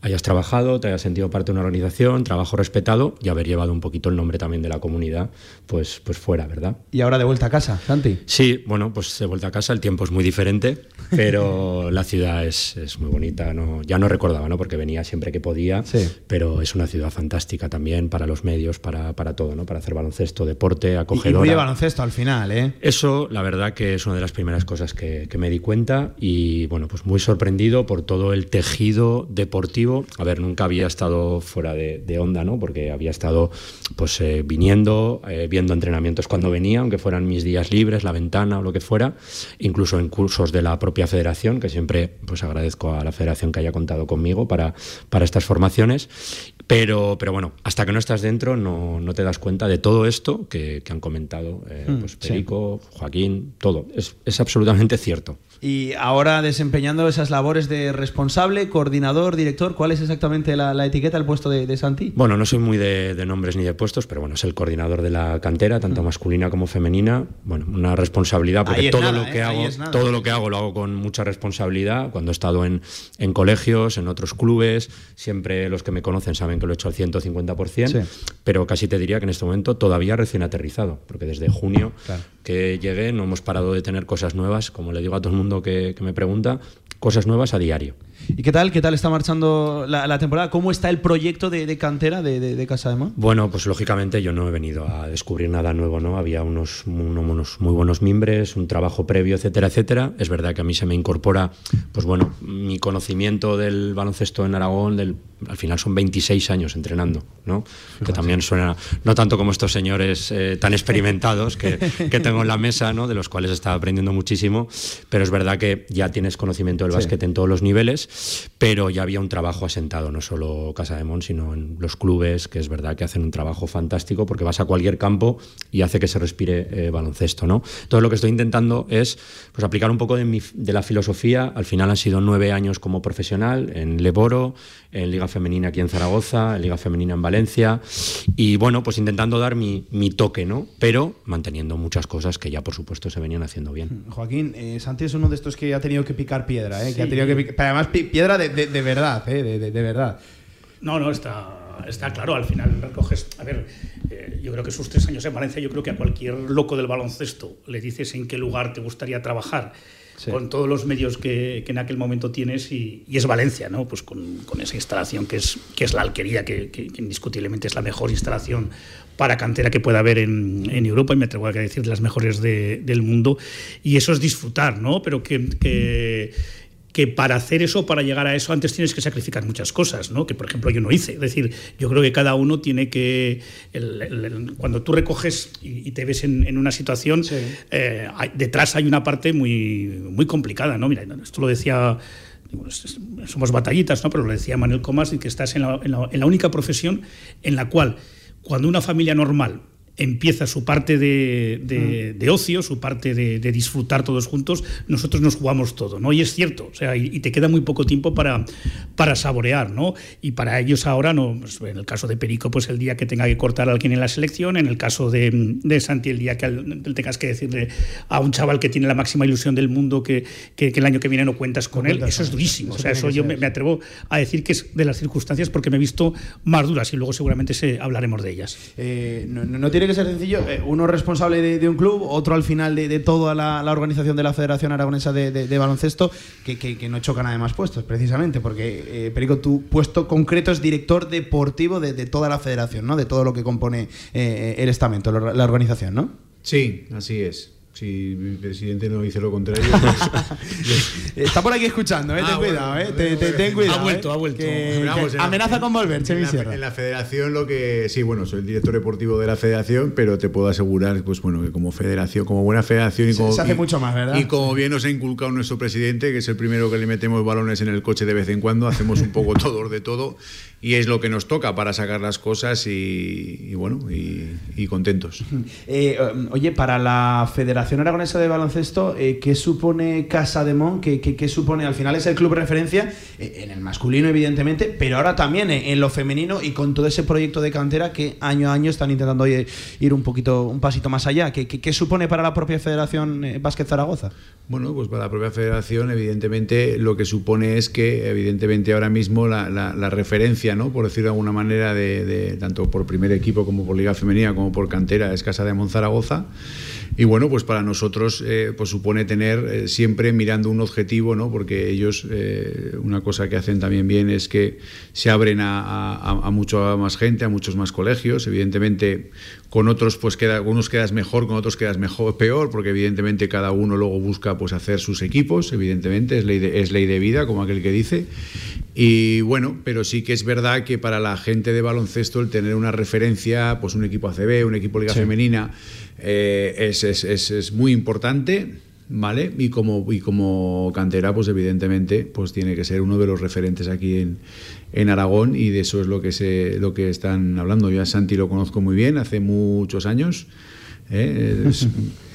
hayas trabajado, te hayas sentido parte de una organización, trabajo respetado y haber llevado un poquito el nombre también de la comunidad, pues, pues fuera, ¿verdad? Y ahora de vuelta a casa, Santi. Sí, bueno, pues de vuelta a casa, el tiempo es muy diferente, pero la ciudad es, es, muy bonita, no, ya no recordaba, ¿no? Porque venía siempre que podía, pero es una ciudad fantástica también para los medios, para, para todo, ¿no? Para hacer baloncesto, deporte, acogedora. Y, muy de baloncesto al final, ¿eh? Eso, la verdad que es una de las primeras cosas que, que me di cuenta y, bueno, pues muy sorprendido por todo el tejido deportivo a ver, nunca había estado fuera de, onda, ¿no? Porque había estado pues eh, viniendo, eh, viendo entrenamientos cuando venía, aunque fueran mis días libres, la ventana o lo que fuera, incluso en cursos de la propia federación, que siempre pues agradezco a la federación que haya contado conmigo para, para estas formaciones. Pero, pero bueno, hasta que no estás dentro no, no te das cuenta de todo esto que, han comentado eh, mm, pues Perico, Joaquín, todo. Es, es absolutamente cierto. Y ahora desempeñando esas labores de responsable, coordinador, director, ¿cuál es exactamente la, etiqueta, el puesto de, Santi? Bueno, no soy muy de, nombres ni de puestos, pero bueno, es el coordinador de la cantera, tanto masculina como femenina. Bueno, una responsabilidad, porque todo lo que ¿eh? hago, todo lo que hago lo hago con mucha responsabilidad. Cuando he estado en, en colegios, en otros clubes, siempre los que me conocen saben que lo he hecho al 150%, pero casi te diría que en este momento todavía recién aterrizado, porque desde junio que llegué no hemos parado de tener cosas nuevas, como le digo a todo el mundo que, me pregunta, cosas nuevas a diario. ¿Y qué tal? ¿Qué tal está marchando la, temporada? ¿Cómo está el proyecto de, cantera de, Casa de Mon? Bueno, pues lógicamente yo no he venido a descubrir nada nuevo, ¿no? Había unos, unos, muy buenos mimbres, un trabajo previo, etcétera, etcétera. Es verdad que a mí se me incorpora, pues bueno, mi conocimiento del baloncesto en Aragón, del al final son 26 años entrenando, ¿no? que también suena, no tanto como estos señores eh, tan experimentados que, que, tengo en la mesa, ¿no? de los cuales estaba aprendiendo muchísimo, pero es verdad que ya tienes conocimiento del básquet en todos los niveles, pero ya había un trabajo asentado, no solo Casa de Mon, sino en los clubes, que es verdad que hacen un trabajo fantástico porque vas a cualquier campo y hace que se respire eh, baloncesto. ¿no? Entonces lo que estoy intentando es pues, aplicar un poco de, mi, de la filosofía, al final han sido nueve años como profesional en Leboro, en Liga Femenina aquí en Zaragoza, en Liga Femenina en Valencia, y bueno, pues intentando dar mi, toque, ¿no? Pero manteniendo muchas cosas que ya por supuesto se venían haciendo bien. Joaquín, eh, Santi es uno de estos que ha tenido que picar piedra, ¿eh? que ha tenido que pero además piedra de, verdad, ¿eh? de, verdad. No, no, está, está claro, al final recoges. A ver, eh, yo creo que sus tres años en Valencia, yo creo que a cualquier loco del baloncesto le dices en qué lugar te gustaría trabajar con todos los medios que, en aquel momento tienes y, es Valencia, ¿no? Pues con, esa instalación que es, que es la alquería, que, indiscutiblemente es la mejor instalación para cantera que pueda haber en, Europa y me atrevo a decir las mejores del mundo y eso es disfrutar, ¿no? Pero que que para hacer eso, para llegar a eso, antes tienes que sacrificar muchas cosas, ¿no? que por ejemplo yo no hice. Es decir, yo creo que cada uno tiene que, cuando tú recoges y, te ves en, una situación, eh, detrás hay una parte muy, muy complicada. ¿no? Mira, esto lo decía somos batallitas, ¿no? pero lo decía Manuel Comas, que estás en la, en la, única profesión en la cual, cuando una familia normal empieza su parte de, de, ocio, su parte de, disfrutar todos juntos, nosotros nos jugamos todo, ¿no? Y es cierto, o sea, y, te queda muy poco tiempo para, para saborear, ¿no? Y para ellos ahora, no, pues, en el caso de Perico, pues el día que tenga que cortar a alguien en la selección, en el caso de, de Santi, el día que tengas que decirle a un chaval que tiene la máxima ilusión del mundo que, que, el año que viene no cuentas con él, eso es durísimo, o sea, eso yo me, atrevo a decir que es de las circunstancias porque me he visto más duras y luego seguramente se, hablaremos de ellas. Eh, no, no tiene que ser sencillo. Eh, uno responsable de, un club, otro al final de, toda la, organización de la Federación Aragonesa de, Baloncesto, que, no chocan además puestos, precisamente, porque, eh, Perico, tu puesto concreto es director deportivo de, toda la federación, ¿no? De todo lo que compone eh, el estamento, la organización, ¿no? Sí, así es si mi presidente no dice lo contrario. Pues, Está por aquí escuchando, ¿eh? ten ah, cuidado, ¿eh? ten, cuidado. Ha vuelto, ha vuelto. amenaza con volver, en la, en la, federación lo que. Sí, bueno, soy el director deportivo de la federación, pero te puedo asegurar, pues bueno, que como federación, como buena federación y como. Se hace mucho más, ¿verdad? Y como bien nos ha inculcado nuestro presidente, que es el primero que le metemos balones en el coche de vez en cuando, hacemos un poco todos de todo y es lo que nos toca para sacar las cosas y, bueno, y, contentos. Eh, oye, para la Federación Aragonesa de Baloncesto, eh, ¿qué supone Casa de Mon? ¿Qué, qué, supone? Al final es el club referencia eh, en el masculino, evidentemente, pero ahora también en, lo femenino y con todo ese proyecto de cantera que año a año están intentando ir, un poquito, un pasito más allá. ¿Qué, qué supone para la propia Federación Básquet Zaragoza? Bueno, pues para la propia Federación, evidentemente, lo que supone es que, evidentemente, ahora mismo la, la referencia por decirlo de alguna manera, de, tanto por primer equipo como por Liga Femenina como por cantera, es Casa de Monzaragoza. Y bueno, pues para nosotros eh, pues supone tener eh, siempre mirando un objetivo, ¿no? porque ellos, eh, una cosa que hacen también bien es que se abren a, a, a mucha más gente, a muchos más colegios. Evidentemente, con otros pues queda, unos quedas mejor, con otros quedas mejor, peor, porque evidentemente cada uno luego busca pues hacer sus equipos, evidentemente, es ley de, es ley de vida, como aquel que dice. Y bueno, pero sí que es verdad que para la gente de baloncesto el tener una referencia, pues un equipo ACB, un equipo Liga Femenina, eh, es, es, es, muy importante. ¿Vale? Y como, y como cantera, pues evidentemente, pues tiene que ser uno de los referentes aquí en, en Aragón y de eso es lo que, se, lo que están hablando. Yo a Santi lo conozco muy bien, hace muchos años. ¿eh?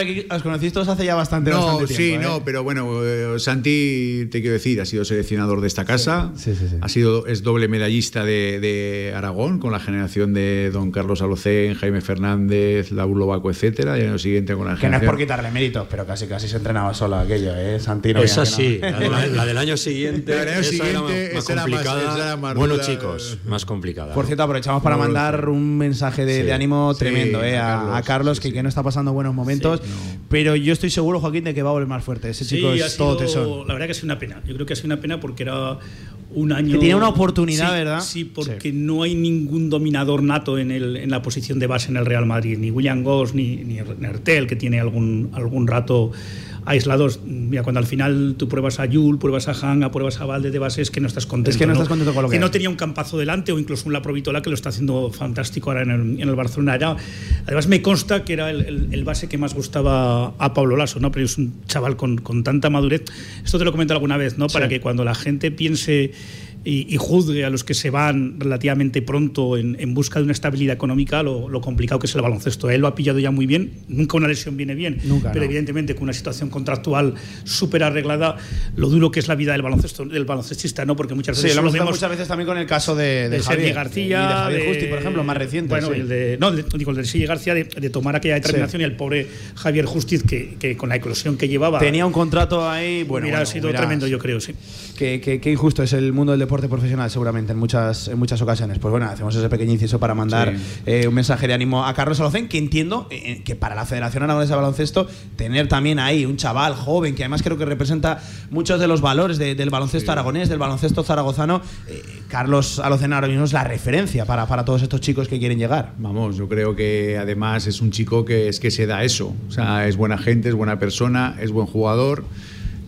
aquí os conocéis todos hace ya bastante, no, tiempo. Sí, no, pero bueno, eh, Santi, te quiero decir, ha sido seleccionador de esta casa, sí, sí, ha sido, es doble medallista de, Aragón con la generación de don Carlos Alocén, Jaime Fernández, Laulo Baco, etcétera, y en lo siguiente con la Que no es por quitarle méritos, pero casi casi se entrenaba solo aquello, ¿eh? Santi no Esa sí, la, del año siguiente, la del siguiente era más complicada. bueno, chicos, más complicada. Por cierto, aprovechamos para mandar un mensaje de, ánimo tremendo eh, a, Carlos, que, que no está pasando buenos momentos. Pero yo estoy seguro, Joaquín, de que va a volver más fuerte. Ese chico es todo tesoro. La verdad que ha sido una pena. Yo creo que ha sido una pena porque era un año. Que tiene una oportunidad, ¿verdad? Sí, porque no hay ningún dominador nato en, el, en la posición de base en el Real Madrid. Ni William Goss, ni, ni Nertel, que tiene algún, algún rato aislados. Mira, cuando al final tú pruebas a Yul, pruebas a Hanga, pruebas a Valde de bases, que no estás contento. Es que no, estás contento con lo que. Que no tenía un campazo delante o incluso un Laprovitola que lo está haciendo fantástico ahora en el, en el Barcelona. además, me consta que era el, el, base que más gustaba a Pablo Lasso, ¿no? Pero es un chaval con, con tanta madurez. Esto te lo comento alguna vez, ¿no? Para que cuando la gente piense y, juzgue a los que se van relativamente pronto en, en busca de una estabilidad económica lo, lo, complicado que es el baloncesto. Él lo ha pillado ya muy bien, nunca una lesión viene bien, pero evidentemente con una situación contractual súper arreglada, lo duro que es la vida del baloncesto del baloncestista, ¿no? Porque muchas veces sí, lo, vemos muchas veces también con el caso de, de, Javier García, y de Javier Justi, por ejemplo, más reciente. Bueno, el de, no, digo, el de Sergi García de, tomar aquella determinación y el pobre Javier Justiz que, que, con la eclosión que llevaba tenía un contrato ahí, bueno, hubiera sido tremendo, yo creo, sí. Qué, qué, qué injusto es el mundo del deporte profesional seguramente en muchas, en muchas ocasiones. Pues bueno, hacemos ese pequeño inciso para mandar eh, un mensaje de ánimo a Carlos Alocén, que entiendo eh, que para la Federación Aragonesa de Baloncesto tener también ahí un chaval joven que además creo que representa muchos de los valores del baloncesto aragonés, del baloncesto zaragozano, Carlos Alocén ahora mismo es la referencia para, para todos estos chicos que quieren llegar. Vamos, yo creo que además es un chico que es que se da eso, o sea, es buena gente, es buena persona, es buen jugador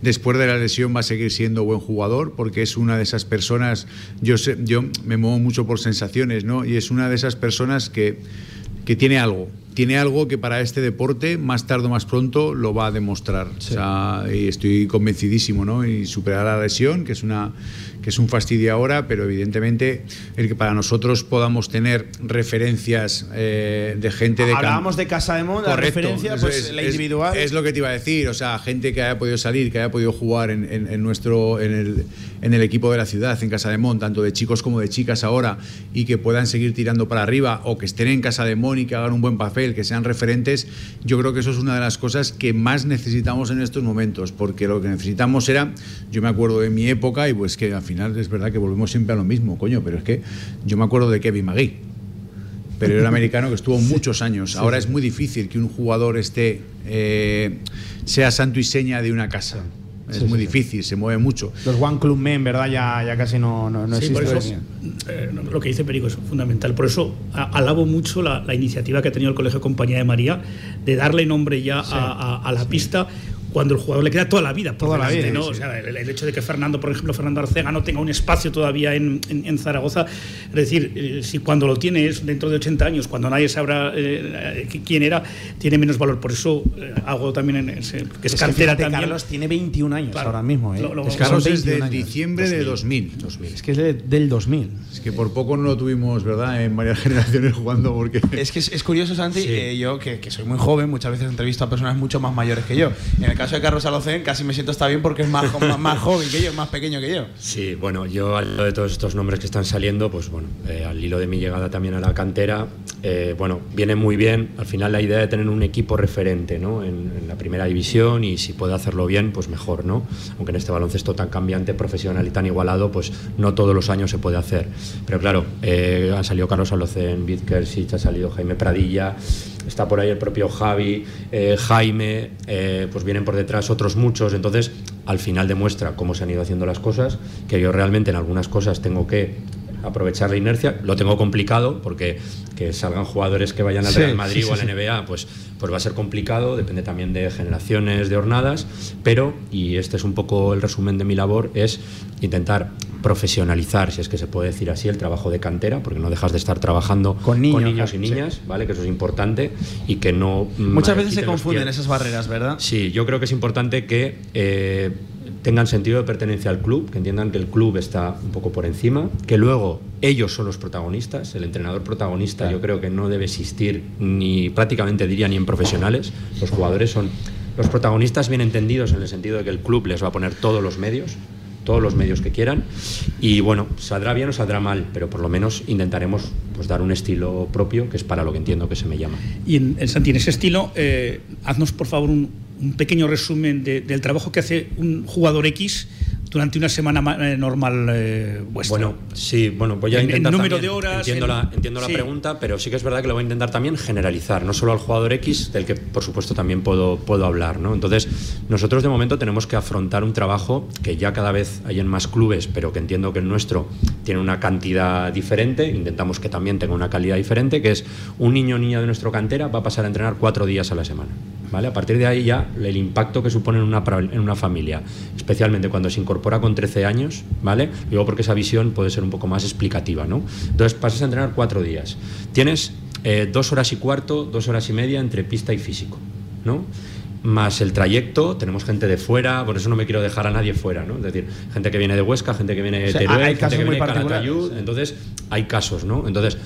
después de la lesión va a seguir siendo buen jugador porque es una de esas personas, yo, sé, yo me muevo mucho por sensaciones, ¿no? Y es una de esas personas que, que tiene algo, tiene algo que para este deporte más tarde o más pronto lo va a demostrar. O sea, y estoy convencidísimo, ¿no? Y superar la lesión, que es una que es un fastidio ahora, pero evidentemente el que para nosotros podamos tener referencias eh, de gente de Hablábamos de Casa de Mon, la referencia, pues la individual. Es, lo que te iba a decir, o sea, gente que haya podido salir, que haya podido jugar en, nuestro en el, en el, equipo de la ciudad, en Casa de Mon, tanto de chicos como de chicas ahora, y que puedan seguir tirando para arriba, o que estén en Casa de Mon y que hagan un buen papel, que sean referentes, yo creo que eso es una de las cosas que más necesitamos en estos momentos, porque lo que necesitamos era, yo me acuerdo de mi época, y pues que al final es verdad que volvemos siempre a lo mismo, coño, pero es que yo me acuerdo de Kevin McGee, pero era un americano que estuvo muchos años. Ahora es muy difícil que un jugador esté, eh, sea santo y seña de una casa. Es muy difícil, se mueve mucho. Los One Club Men, ¿verdad? Ya, ya casi no, no, no existe. Eh, lo que dice Perico es fundamental. Por eso alabo mucho la, iniciativa que ha tenido el Colegio Compañía de María de darle nombre ya a, a, la pista cuando el jugador le queda toda la vida. Toda la vida. ¿no? O sea, el, hecho de que Fernando, por ejemplo, Fernando Arcega no tenga un espacio todavía en, en, Zaragoza, es decir, eh, si cuando lo tiene es dentro de 80 años, cuando nadie sabrá eh, quién era, tiene menos valor. Por eso eh, hago también en ese, que es, cantera también. Carlos tiene 21 años ahora mismo. ¿eh? es Carlos es de diciembre de 2000. Es que es del 2000. Es que por poco no lo tuvimos, ¿verdad? En varias generaciones jugando porque... Es que es, curioso, Santi, yo que, que, soy muy joven, muchas veces entrevisto a personas mucho más mayores que yo. En el caso de Carlos Alocen, casi me siento está bien porque es más, más, joven que yo, más pequeño que yo. Sí, bueno, yo al hilo de todos estos nombres que están saliendo, pues bueno, eh, al hilo de mi llegada también a la cantera, eh, bueno, viene muy bien. Al final la idea de tener un equipo referente, ¿no? En, la primera división y si puede hacerlo bien, pues mejor, ¿no? Aunque en este baloncesto tan cambiante, profesional y tan igualado, pues no todos los años se puede hacer. Pero claro, eh, han salido Carlos Alocen, Vizkersich, ha salido Jaime Pradilla está por ahí el propio Javi, eh, Jaime, eh, pues vienen por detrás otros muchos, entonces al final demuestra cómo se han ido haciendo las cosas, que yo realmente en algunas cosas tengo que aprovechar la inercia, lo tengo complicado porque que salgan jugadores que vayan al Real Madrid o al NBA, pues, pues va a ser complicado, depende también de generaciones, de jornadas, pero, y este es un poco el resumen de mi labor, es intentar profesionalizar, si es que se puede decir así, el trabajo de cantera, porque no dejas de estar trabajando con niños, y niñas, ¿vale? Que eso es importante y que no... Muchas veces se confunden esas barreras, ¿verdad? Sí, yo creo que es importante que eh, tengan sentido de pertenencia al club, que entiendan que el club está un poco por encima, que luego ellos son los protagonistas, el entrenador protagonista yo creo que no debe existir ni prácticamente diría ni en profesionales, los jugadores son los protagonistas bien entendidos en el sentido de que el club les va a poner todos los medios, todos los medios que quieran. Y bueno, saldrá bien o saldrá mal, pero por lo menos intentaremos pues, dar un estilo propio, que es para lo que entiendo que se me llama. Y en, en Santi, en ese estilo, eh, haznos por favor un, un pequeño resumen del trabajo que hace un jugador X durante una semana eh, normal eh, Bueno, sí, bueno, voy a intentar. El número de horas. Entiendo, la, entiendo la pregunta, pero sí que es verdad que lo voy a intentar también generalizar, no solo al jugador X, del que por supuesto también puedo, puedo hablar. ¿no? Entonces, nosotros de momento tenemos que afrontar un trabajo que ya cada vez hay en más clubes, pero que entiendo que el nuestro tiene una cantidad diferente, intentamos que también tenga una calidad diferente, que es un niño o niña de nuestro cantera va a pasar a entrenar cuatro días a la semana. ¿Vale? A partir de ahí ya el impacto que supone en una, en una familia, especialmente cuando se incorpora con 13 años, ¿vale? Luego porque esa visión puede ser un poco más explicativa, ¿no? Entonces pasas a entrenar cuatro días. Tienes eh, dos horas y cuarto, dos horas y media entre pista y físico, ¿no? más el trayecto, tenemos gente de fuera, por eso no me quiero dejar a nadie fuera, ¿no? Es decir, gente que viene de Huesca, gente que viene de Teruel, gente que viene de Calatayud, entonces hay casos, ¿no? Entonces,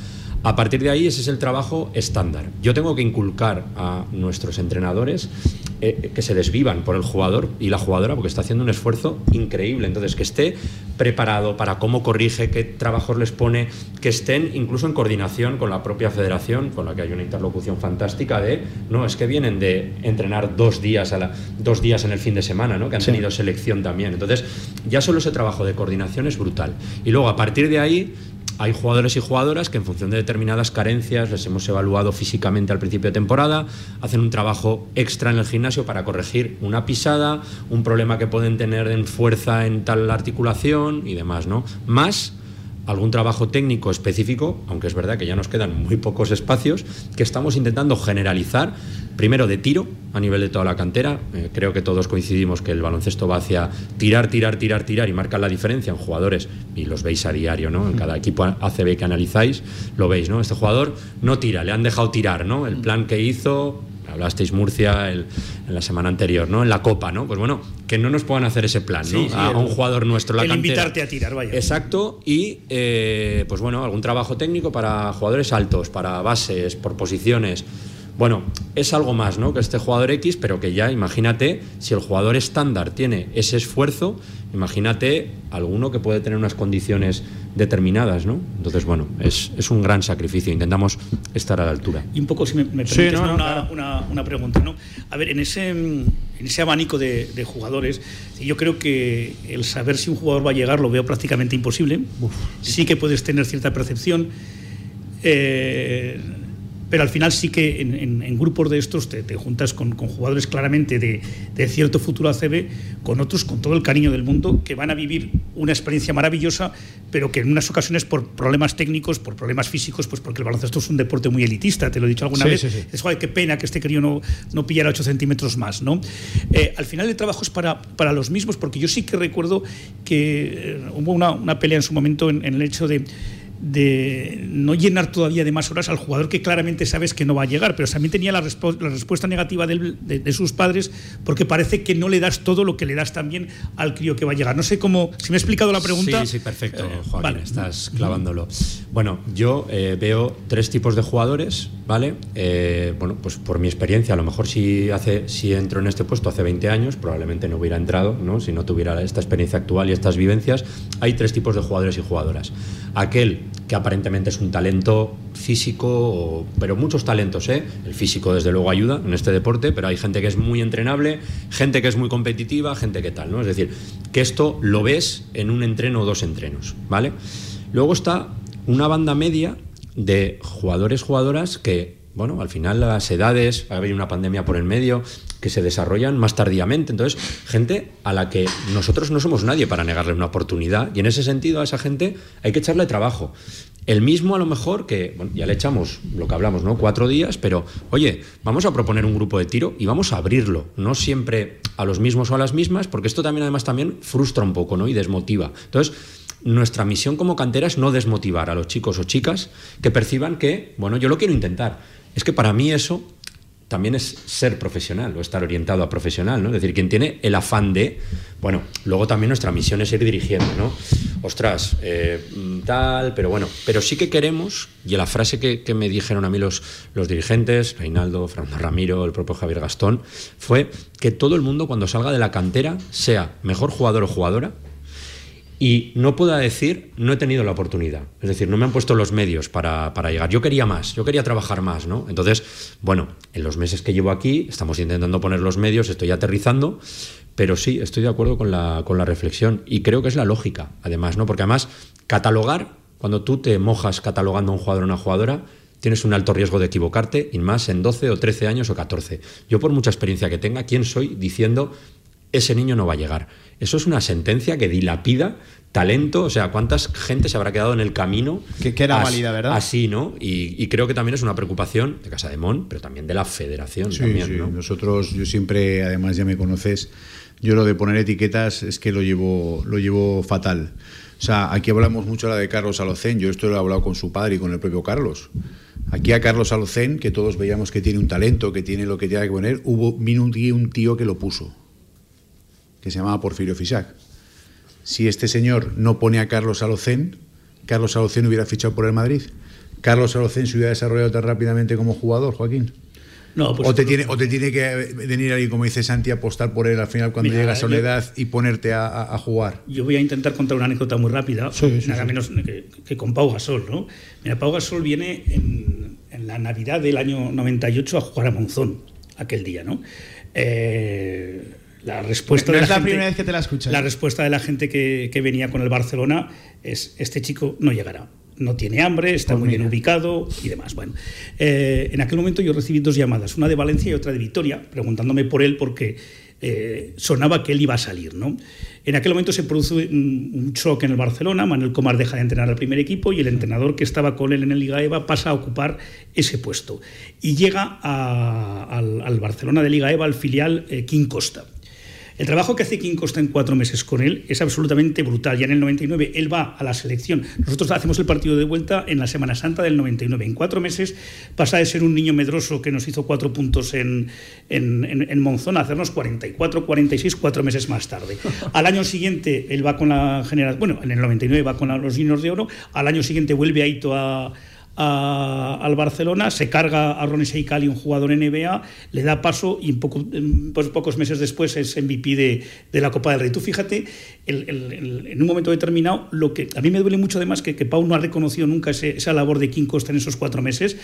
a partir de ahí ese es el trabajo estándar. Yo tengo que inculcar a nuestros entrenadores eh, que se desvivan por el jugador y la jugadora porque está haciendo un esfuerzo increíble. Entonces, que esté preparado para cómo corrige, qué trabajos les pone, que estén incluso en coordinación con la propia federación, con la que hay una interlocución fantástica de, no, es que vienen de entrenar dos días, a la, dos días en el fin de semana, ¿no? que han tenido selección también. Entonces, ya solo ese trabajo de coordinación es brutal. Y luego, a partir de ahí, hay jugadores y jugadoras que en función de determinadas carencias les hemos evaluado físicamente al principio de temporada, hacen un trabajo extra en el gimnasio para corregir una pisada, un problema que pueden tener en fuerza en tal articulación y demás, ¿no? Más algún trabajo técnico específico, aunque es verdad que ya nos quedan muy pocos espacios, que estamos intentando generalizar, primero de tiro a nivel de toda la cantera. Eh, creo que todos coincidimos que el baloncesto va hacia tirar, tirar, tirar, tirar y marca la diferencia en jugadores, y los veis a diario, ¿no? En cada equipo ACB que analizáis, lo veis, ¿no? Este jugador no tira, le han dejado tirar, ¿no? El plan que hizo hablasteis Murcia en la semana anterior, ¿no? En la Copa, ¿no? Pues bueno, que no nos puedan hacer ese plan, ¿no? a, un jugador nuestro la el invitarte a tirar, vaya. Exacto, y eh, pues bueno, algún trabajo técnico para jugadores altos, para bases, por posiciones. Bueno, es algo más, ¿no? Que este jugador X, pero que ya, imagínate, si el jugador estándar tiene ese esfuerzo, imagínate alguno que puede tener unas condiciones determinadas, ¿no? Entonces, bueno, es, un gran sacrificio, intentamos estar a la altura. Y un poco, si me, me permites una, pregunta, ¿no? A ver, en ese, en ese abanico de, jugadores, yo creo que el saber si un jugador va a llegar lo veo prácticamente imposible. sí que puedes tener cierta percepción. Eh, pero al final sí que en, grupos de estos te, juntas con, jugadores claramente de, cierto futuro ACB, con otros con todo el cariño del mundo, que van a vivir una experiencia maravillosa, pero que en unas ocasiones por problemas técnicos, por problemas físicos, pues porque el baloncesto es un deporte muy elitista, te lo he dicho alguna vez, es qué pena que este crío no, no pillara 8 centímetros más. ¿no? Eh, al final el trabajo es para, para los mismos, porque yo sí que recuerdo que eh, hubo una, pelea en su momento en el hecho de de no llenar todavía de más horas al jugador que claramente sabes que no va a llegar, pero también tenía la, la respuesta negativa de, sus padres porque parece que no le das todo lo que le das también al crío que va a llegar. No sé cómo, si me he explicado la pregunta. Sí, sí, perfecto, eh, Joaquín, estás clavándolo. Bueno, yo eh, veo tres tipos de jugadores, ¿vale? Eh, bueno, pues por mi experiencia, a lo mejor si, hace, si entro en este puesto hace 20 años, probablemente no hubiera entrado, ¿no? Si no tuviera esta experiencia actual y estas vivencias. Hay tres tipos de jugadores y jugadoras. Aquel que aparentemente es un talento físico, pero muchos talentos, ¿eh? El físico desde luego ayuda en este deporte, pero hay gente que es muy entrenable, gente que es muy competitiva, gente que tal, ¿no? Es decir, que esto lo ves en un entreno o dos entrenos, ¿vale? Luego está una banda media de jugadores, jugadoras que bueno, al final las edades, ha habido una pandemia por el medio, que se desarrollan más tardíamente. Entonces, gente a la que nosotros no somos nadie para negarle una oportunidad y en ese sentido a esa gente hay que echarle trabajo. El mismo a lo mejor que, ya le echamos lo que hablamos, ¿no? Cuatro días, pero oye, vamos a proponer un grupo de tiro y vamos a abrirlo, no siempre a los mismos o a las mismas, porque esto también además también frustra un poco, ¿no? Y desmotiva. Entonces, nuestra misión como cantera es no desmotivar a los chicos o chicas que perciban que, bueno, yo lo quiero intentar es que para mí eso también es ser profesional o estar orientado a profesional, ¿no? Es decir, quien tiene el afán de, bueno, luego también nuestra misión es ir dirigiendo, ¿no? Ostras, eh, tal, pero bueno, pero sí que queremos, y la frase que, me dijeron a mí los, los dirigentes, Reinaldo, Fernando Ramiro, el propio Javier Gastón, fue que todo el mundo cuando salga de la cantera sea mejor jugador o jugadora, y no pueda decir, no he tenido la oportunidad. Es decir, no me han puesto los medios para, llegar. Yo quería más, yo quería trabajar más, ¿no? Entonces, bueno, en los meses que llevo aquí estamos intentando poner los medios, estoy aterrizando, pero sí, estoy de acuerdo con la, con la reflexión y creo que es la lógica, además, ¿no? Porque además, catalogar, cuando tú te mojas catalogando a un jugador o una jugadora, tienes un alto riesgo de equivocarte, y más en 12 o 13 años o 14. Yo, por mucha experiencia que tenga, ¿quién soy diciendo ese niño no va a llegar? Eso es una sentencia que dilapida talento, o sea, cuántas gente se habrá quedado en el camino. Que, era válida, ¿verdad? Así, ¿no? Y, creo que también es una preocupación de Casa de Mon, pero también de la federación. también, sí. Nosotros, yo siempre, además ya me conoces, yo lo de poner etiquetas es que lo llevo, lo llevo fatal. O sea, aquí hablamos mucho la de Carlos Alocén, yo esto lo he hablado con su padre y con el propio Carlos. Aquí a Carlos Alocén, que todos veíamos que tiene un talento, que tiene lo que tiene que poner, hubo, vino un tío que lo puso que se llamaba Porfirio Fisac. Si este señor no pone a Carlos Alocén, Carlos Alocén hubiera fichado por el Madrid. Carlos Alocén se hubiera desarrollado tan rápidamente como jugador, Joaquín. No, pues o, te tiene, o te tiene que venir alguien, como dice Santi, a apostar por él al final cuando llegas a una edad y ponerte a, jugar. Yo voy a intentar contar una anécdota muy rápida, nada menos que, con Pau Gasol. ¿no? Mira, Pau Gasol viene en, la Navidad del año 98 a jugar a Monzón, aquel día. ¿no? Eh, la respuesta de la, primera vez que te la escuchas. La respuesta de la gente que, que venía con el Barcelona es: este chico no llegará no tiene hambre, está pues muy bien ubicado y demás. Bueno, eh, en aquel momento yo recibí dos llamadas, una de Valencia y otra de Vitoria, preguntándome por él porque eh, sonaba que él iba a salir. ¿no? En aquel momento se produce un, shock en el Barcelona, Manuel Comar deja de entrenar al primer equipo y el entrenador que estaba con él en el Liga EVA pasa a ocupar ese puesto. Y llega al, Barcelona de Liga EVA, al filial eh, King Costa. El trabajo que hace King Costa en cuatro meses con él es absolutamente brutal. Ya en el 99 él va a la selección. Nosotros hacemos el partido de vuelta en la Semana Santa del 99. En cuatro meses pasa de ser un niño medroso que nos hizo cuatro puntos en, en, Monzón a hacernos 44, 46, cuatro meses más tarde. Al año siguiente él va con la generación, bueno, en el 99 va con los Juniors de Oro. Al año siguiente vuelve a Ito a al Barcelona, se carga a Ronnie Seikali, un jugador NBA, le da paso y en, poco, pues pocos meses después es MVP de, de, la Copa del Rey. Tú fíjate, en un momento determinado, lo que a mí me duele mucho además que, que Pau no ha reconocido nunca esa labor de King Costa en esos cuatro meses,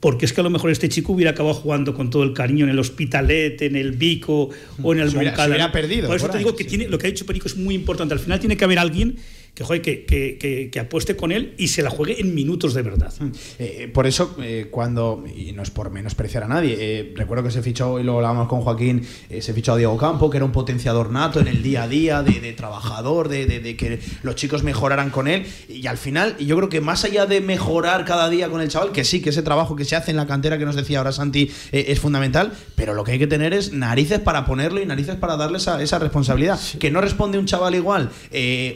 porque es que a lo mejor este chico hubiera acabado jugando con todo el cariño en el Hospitalet, en el Vico o en el Moncada. Se hubiera perdido. Por eso te digo que tiene, lo que ha dicho Perico es muy importante. Al final tiene que haber alguien que, que, que, apueste con él y se la juegue en minutos de verdad. Mm. Eh, por eso, eh, cuando, y no es por menospreciar a nadie, eh, recuerdo que se fichó, y lo hablábamos con Joaquín, se fichó a Diego Campo, que era un potenciador nato en el día a día, de, trabajador, de, de, que los chicos mejoraran con él. Y al final, yo creo que más allá de mejorar cada día con el chaval, que sí, que ese trabajo que se hace en la cantera que nos decía ahora Santi es fundamental, pero lo que hay que tener es narices para ponerlo y narices para darle esa, esa responsabilidad. Que no responde un chaval igual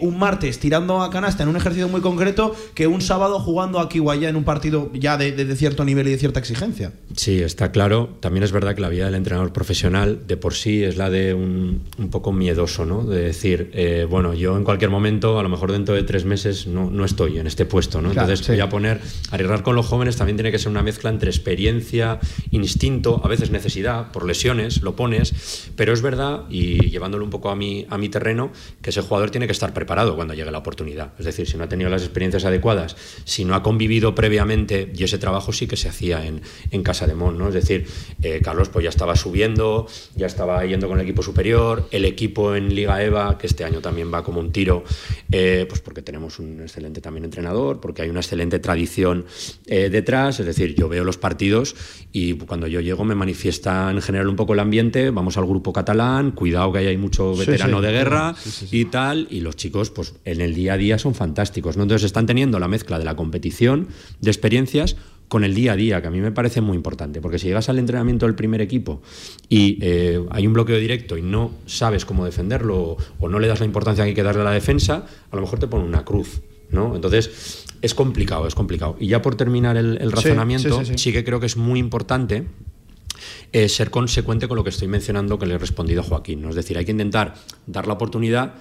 un martes tirando a canasta en un ejercicio muy concreto que un sábado jugando aquí o allá en un partido ya de, cierto nivel y de cierta exigencia. Sí, está claro. También es verdad que la vida del entrenador profesional de por sí es la de un, un poco miedoso, ¿no? De decir, eh, bueno, yo en cualquier momento, a lo mejor dentro de tres meses, no, no estoy en este puesto, ¿no? Entonces voy a poner, arriesgar con los jóvenes también tiene que ser una mezcla entre experiencia, instinto, a veces necesidad, por lesiones, lo pones, pero es verdad, y llevándolo un poco a mi, a mi terreno, que ese jugador tiene que estar preparado cuando llegue la oportunidad. Es decir, si no ha tenido las experiencias adecuadas, si no ha convivido previamente, y ese trabajo sí que se hacía en, en Casa de Mon, ¿no? Es decir, eh, Carlos pues ya estaba subiendo, ya estaba yendo con el equipo superior, el equipo en Liga EVA, que este año también va como un tiro, eh, pues porque tenemos un excelente también entrenador, porque hay una excelente tradición eh, detrás, es decir, yo veo los partidos y cuando yo llego me manifiesta en general un poco el ambiente, vamos al grupo catalán, cuidado que hay mucho veterano de guerra y tal, y los chicos pues en el día a día son fantásticos. ¿no? Entonces están teniendo la mezcla de la competición, de experiencias, con el día a día, que a mí me parece muy importante, porque si llegas al entrenamiento del primer equipo y eh, hay un bloqueo directo y no sabes cómo defenderlo o, no le das la importancia que hay que darle a la defensa, a lo mejor te pone una cruz. ¿no? Entonces es complicado, es complicado. Y ya por terminar el, razonamiento, sí, que creo que es muy importante eh, ser consecuente con lo que estoy mencionando que le he respondido a Joaquín. ¿no? Es decir, hay que intentar dar la oportunidad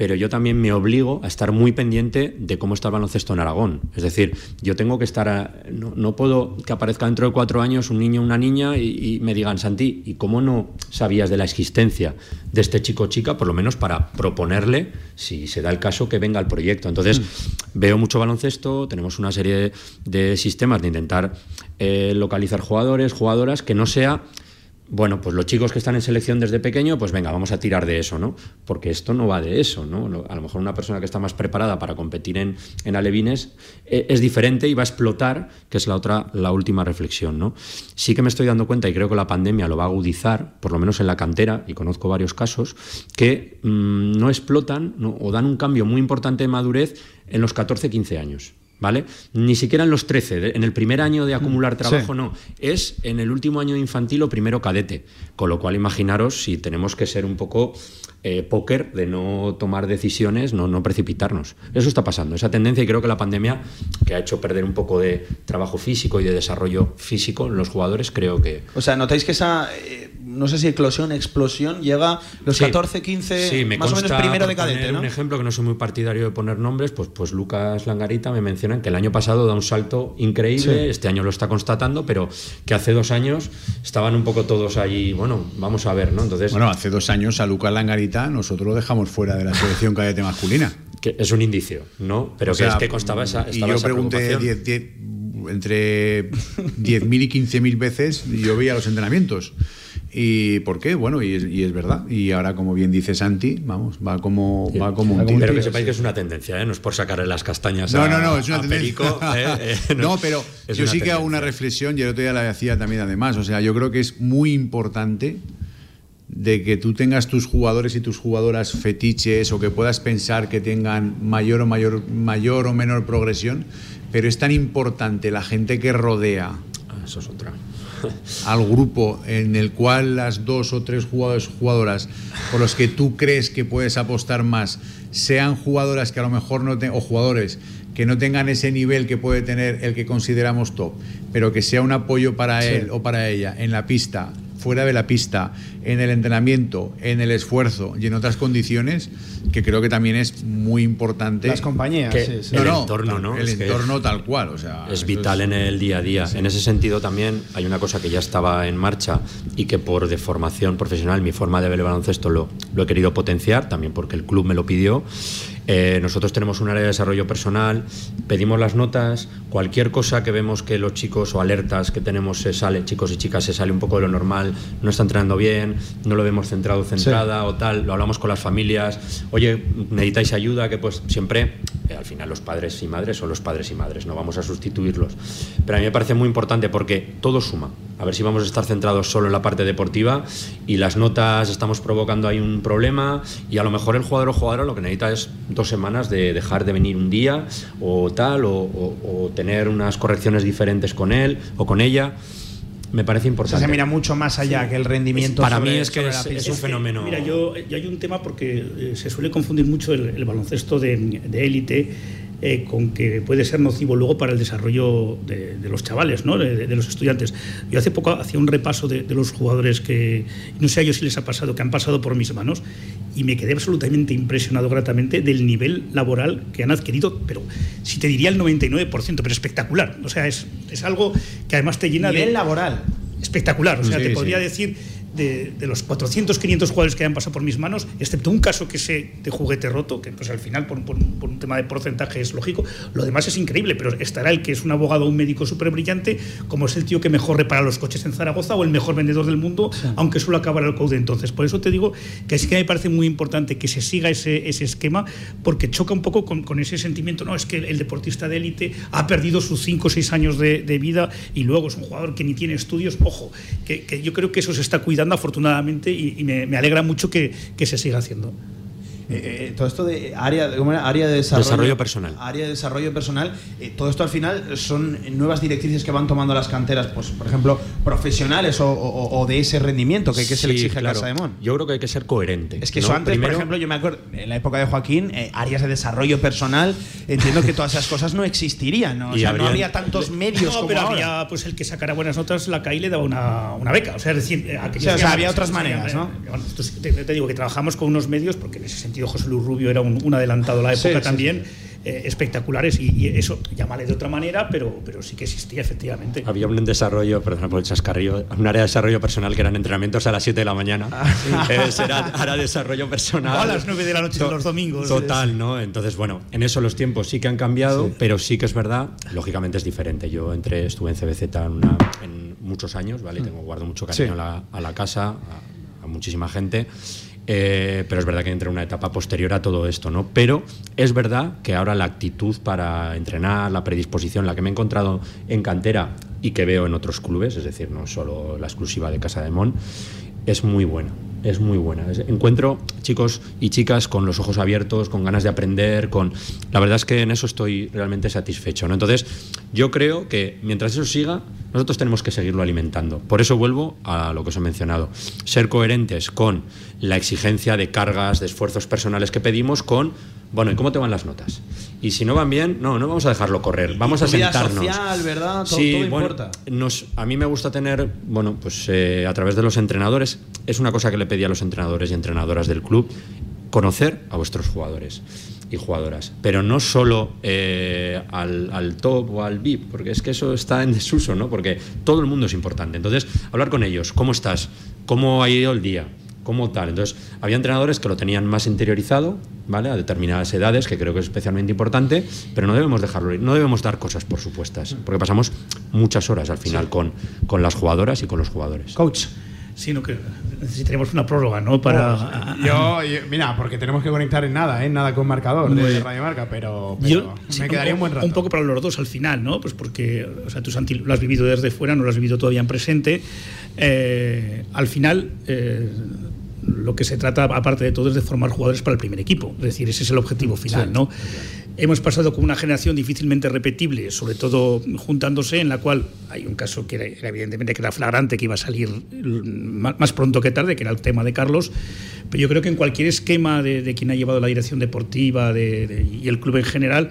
pero yo también me obligo a estar muy pendiente de cómo está el baloncesto en Aragón. Es decir, yo tengo que estar, no, puedo que aparezca dentro de cuatro años un niño o una niña y, me digan, Santi, ¿y cómo no sabías de la existencia de este chico o chica? Por lo menos para proponerle, si se da el caso, que venga al proyecto. Entonces, mm. veo mucho baloncesto, tenemos una serie de, sistemas de intentar eh, localizar jugadores, jugadoras, que no sea bueno, pues los chicos que están en selección desde pequeño, pues venga, vamos a tirar de eso, ¿no? Porque esto no va de eso, ¿no? A lo mejor una persona que está más preparada para competir en, en alevines eh, es diferente y va a explotar, que es la otra, la última reflexión, ¿no? Sí que me estoy dando cuenta, y creo que la pandemia lo va a agudizar, por lo menos en la cantera, y conozco varios casos, que mm, no explotan o dan un cambio muy importante de madurez en los 14-15 años. ¿Vale? Ni siquiera en los 13, en el primer año de acumular mm, trabajo no, es en el último año de infantil o primero cadete, con lo cual imaginaros si tenemos que ser un poco eh, póker de no tomar decisiones, no, no precipitarnos. Eso está pasando, esa tendencia y creo que la pandemia que ha hecho perder un poco de trabajo físico y de desarrollo físico en los jugadores, creo que... O sea, ¿notáis que esa... Eh, no sé si eclosión, explosión, llega los 14, 15, más o menos primero de cadete. Un ejemplo que no soy muy partidario de poner nombres, pues, pues Lucas Langarita me mencionan que el año pasado da un salto increíble, este año lo está constatando, pero que hace dos años estaban un poco todos allí, bueno, vamos a ver, ¿no? Entonces, bueno, hace dos años a Lucas Langarita nosotros lo dejamos fuera de la selección cadete masculina. Que es un indicio, ¿no? Pero que es que constaba esa. Y yo pregunté entre 10.000 y 15.000 veces, yo veía los entrenamientos. ¿Y por qué? Bueno, y es, verdad. Y ahora, como bien dice Santi, vamos, va como, va como un Pero que sepáis que es una tendencia, ¿eh? no es por sacarle las castañas no, a, no, no, es una tendencia. ¿eh? Eh, no, pero yo sí que hago una reflexión, y el otro día la hacía también además. O sea, yo creo que es muy importante de que tú tengas tus jugadores y tus jugadoras fetiches o que puedas pensar que tengan mayor o mayor, mayor o menor progresión, pero es tan importante la gente que rodea. Ah, eso es otra al grupo en el cual las dos o tres jugadores jugadoras por los que tú crees que puedes apostar más sean jugadoras que a lo mejor no tengan o jugadores que no tengan ese nivel que puede tener el que consideramos top, pero que sea un apoyo para él o para ella en la pista fuera de la pista, en el entrenamiento, en el esfuerzo y en otras condiciones, que creo que también es muy importante. Las compañías, el entorno, ¿no? El entorno tal cual, o sea. Es vital en el día a día. En ese sentido también hay una cosa que ya estaba en marcha y que por deformación profesional, mi forma de ver el baloncesto lo, lo he querido potenciar, también porque el club me lo pidió, eh, nosotros tenemos un área de desarrollo personal, pedimos las notas, cualquier cosa que vemos que los chicos o alertas que tenemos se sale, chicos y chicas, se sale un poco de lo normal, no está entrenando bien, no lo vemos centrado, centrada o tal, lo hablamos con las familias, oye, necesitáis ayuda, que pues siempre, eh, al final los padres y madres son los padres y madres, no vamos a sustituirlos. Pero a mí me parece muy importante porque todo suma. A ver si vamos a estar centrados solo en la parte deportiva y las notas estamos provocando ahí un problema y a lo mejor el jugador o jugadora lo que necesita es semanas de dejar de venir un día o tal, o, tener unas correcciones diferentes con él o con ella me parece importante. se mira mucho más allá que el rendimiento. para mí es que es, un fenómeno. Mira, yo, hay un tema porque eh, se suele confundir mucho el, baloncesto de élite eh, con que puede ser nocivo luego para el desarrollo de, los chavales, ¿no? de, los estudiantes. Yo hace poco hacía un repaso de, los jugadores que, no sé a ellos si les ha pasado, que han pasado por mis manos, y me quedé absolutamente impresionado gratamente del nivel laboral que han adquirido, pero si te diría el 99%, pero espectacular. O sea, es, es algo que además te llena de... Nivel laboral. Espectacular. O sea, te podría decir de, los 400, 500 jugadores que han pasado por mis manos, excepto un caso que sé de juguete roto, que pues al final por, un tema de porcentaje es lógico, lo demás es increíble, pero estará el que es un abogado o un médico súper brillante, como es el tío que mejor repara los coches en Zaragoza o el mejor vendedor del mundo, aunque solo acabara el code. Entonces. Por eso te digo que sí que me parece muy importante que se siga ese, ese esquema, porque choca un poco con, con, ese sentimiento, no, es que el deportista de élite ha perdido sus 5 o 6 años de, de, vida y luego es un jugador que ni tiene estudios, ojo, que, que yo creo que eso se está cuidando afortunadamente y, me, alegra mucho que se siga haciendo. Eh, eh, todo esto de área, área de desarrollo, personal. Área de desarrollo personal, eh, todo esto al final son nuevas directrices que van tomando las canteras, pues por ejemplo, profesionales o, de ese rendimiento que, que se le exige a Casa de Mon. Yo creo que hay que ser coherente. Es que eso antes, por ejemplo, yo me acuerdo, en la época de Joaquín, áreas de desarrollo personal, entiendo que todas esas cosas no existirían, ¿no? O sea, no habría tantos medios no, pero había pues el que sacara buenas notas, la CAI le daba una, una beca. O sea, es decir, o sea, había otras maneras, ¿no? te, te, digo que trabajamos con unos medios, porque en ese sentido José Luis Rubio era un, adelantado a la época también. Eh, espectaculares y, eso, llámale de otra manera, pero, pero sí que existía efectivamente. Había un desarrollo, perdona por el chascarrillo, un área de desarrollo personal que eran entrenamientos a las 7 de la mañana. Ah, era, desarrollo personal. a las 9 de la noche de los domingos. Total, ¿no? Entonces, bueno, en eso los tiempos sí que han cambiado, pero sí que es verdad, lógicamente es diferente. Yo entré, estuve en CBZ en, muchos años, ¿vale? Mm. Tengo, guardo mucho cariño a, la, casa, a muchísima gente. Eh, pero es verdad que entra en una etapa posterior a todo esto, ¿no? Pero es verdad que ahora la actitud para entrenar, la predisposición, la que me he encontrado en cantera y que veo en otros clubes, es decir, no solo la exclusiva de Casa de Mon, es muy buena es muy buena. Encuentro chicos y chicas con los ojos abiertos, con ganas de aprender, con la verdad es que en eso estoy realmente satisfecho. ¿no? Entonces, yo creo que mientras eso siga, nosotros tenemos que seguirlo alimentando. Por eso vuelvo a lo que os he mencionado. Ser coherentes con la exigencia de cargas, de esfuerzos personales que pedimos, con, bueno, ¿y cómo te van las notas? y si no van bien, no, no vamos a dejarlo correr, vamos a sentarnos. social, ¿verdad? Todo, sí, todo bueno, importa. Nos, a mí me gusta tener, bueno, pues eh, a través de los entrenadores, es una cosa que le pedí a los entrenadores y entrenadoras del club, conocer a vuestros jugadores y jugadoras, pero no solo eh, al, al, top o al VIP, porque es que eso está en desuso, ¿no? Porque todo el mundo es importante. Entonces, hablar con ellos, ¿cómo estás? ¿Cómo ha ido el día? ¿Cómo tal? Entonces, había entrenadores que lo tenían más interiorizado, ¿vale? A determinadas edades, que creo que es especialmente importante, pero no debemos dejarlo ir, no debemos dar cosas por supuestas, porque pasamos muchas horas al final sí. con, con las jugadoras y con los jugadores. Coach sino que necesitaremos una prórroga, ¿no? Para yo, yo, mira, porque tenemos que conectar en nada, ¿eh? Nada con marcador de, de Radio Marca, pero, pero yo, me sí, quedaría un, buen rato. Un poco para los dos al final, ¿no? Pues porque, o sea, tú Santi lo has vivido desde fuera, no lo has vivido todavía en presente. Eh, al final. Eh, lo que se trata, aparte de todo, es de formar jugadores para el primer equipo. Es decir, ese es el objetivo final, sí, ¿no? Hemos pasado con una generación difícilmente repetible, sobre todo juntándose, en la cual hay un caso que era, evidentemente que era flagrante, que iba a salir más pronto que tarde, que era el tema de Carlos. Pero yo creo que en cualquier esquema de, de quien ha llevado la dirección deportiva de, de, y el club en general,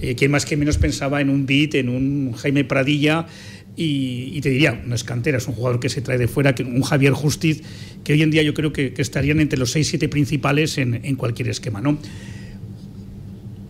eh, quien más que menos pensaba en un beat, en un Jaime Pradilla. Y, y, te diría, no es cantera, es un jugador que se trae de fuera, que un Javier Justiz, que hoy en día yo creo que, que estarían entre los 6-7 principales en, en, cualquier esquema, ¿no?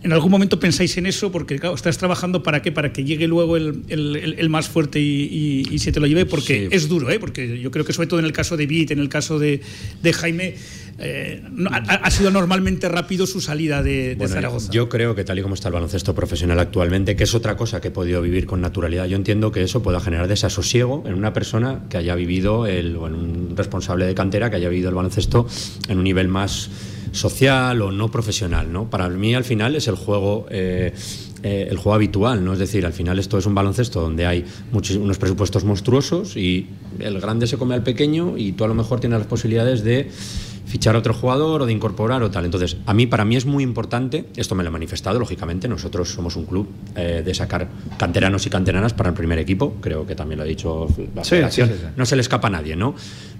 ¿En algún momento pensáis en eso? Porque claro, estás trabajando para qué? Para que llegue luego el, el, el más fuerte y, y, y, se te lo lleve, porque sí. es duro, ¿eh? Porque yo creo que sobre todo en el caso de Beat, en el caso de, de Jaime, eh, ha, ha, sido normalmente rápido su salida de, de bueno, Zaragoza. Yo creo que tal y como está el baloncesto profesional actualmente, que es otra cosa que he podido vivir con naturalidad, yo entiendo que eso pueda generar desasosiego en una persona que haya vivido, el, o en un responsable de cantera que haya vivido el baloncesto en un nivel más social o no profesional, ¿no? Para mí al final es el juego eh, eh, el juego habitual, ¿no? Es decir, al final esto es un baloncesto donde hay muchos, unos presupuestos monstruosos y el grande se come al pequeño y tú a lo mejor tienes las posibilidades de fichar a otro jugador o de incorporar o tal. Entonces, a mí, para mí es muy importante, esto me lo he manifestado, lógicamente, nosotros somos un club eh, de sacar canteranos y canteranas para el primer equipo, creo que también lo ha dicho la sí, federación, sí, sí, no se le escapa a nadie, ¿no?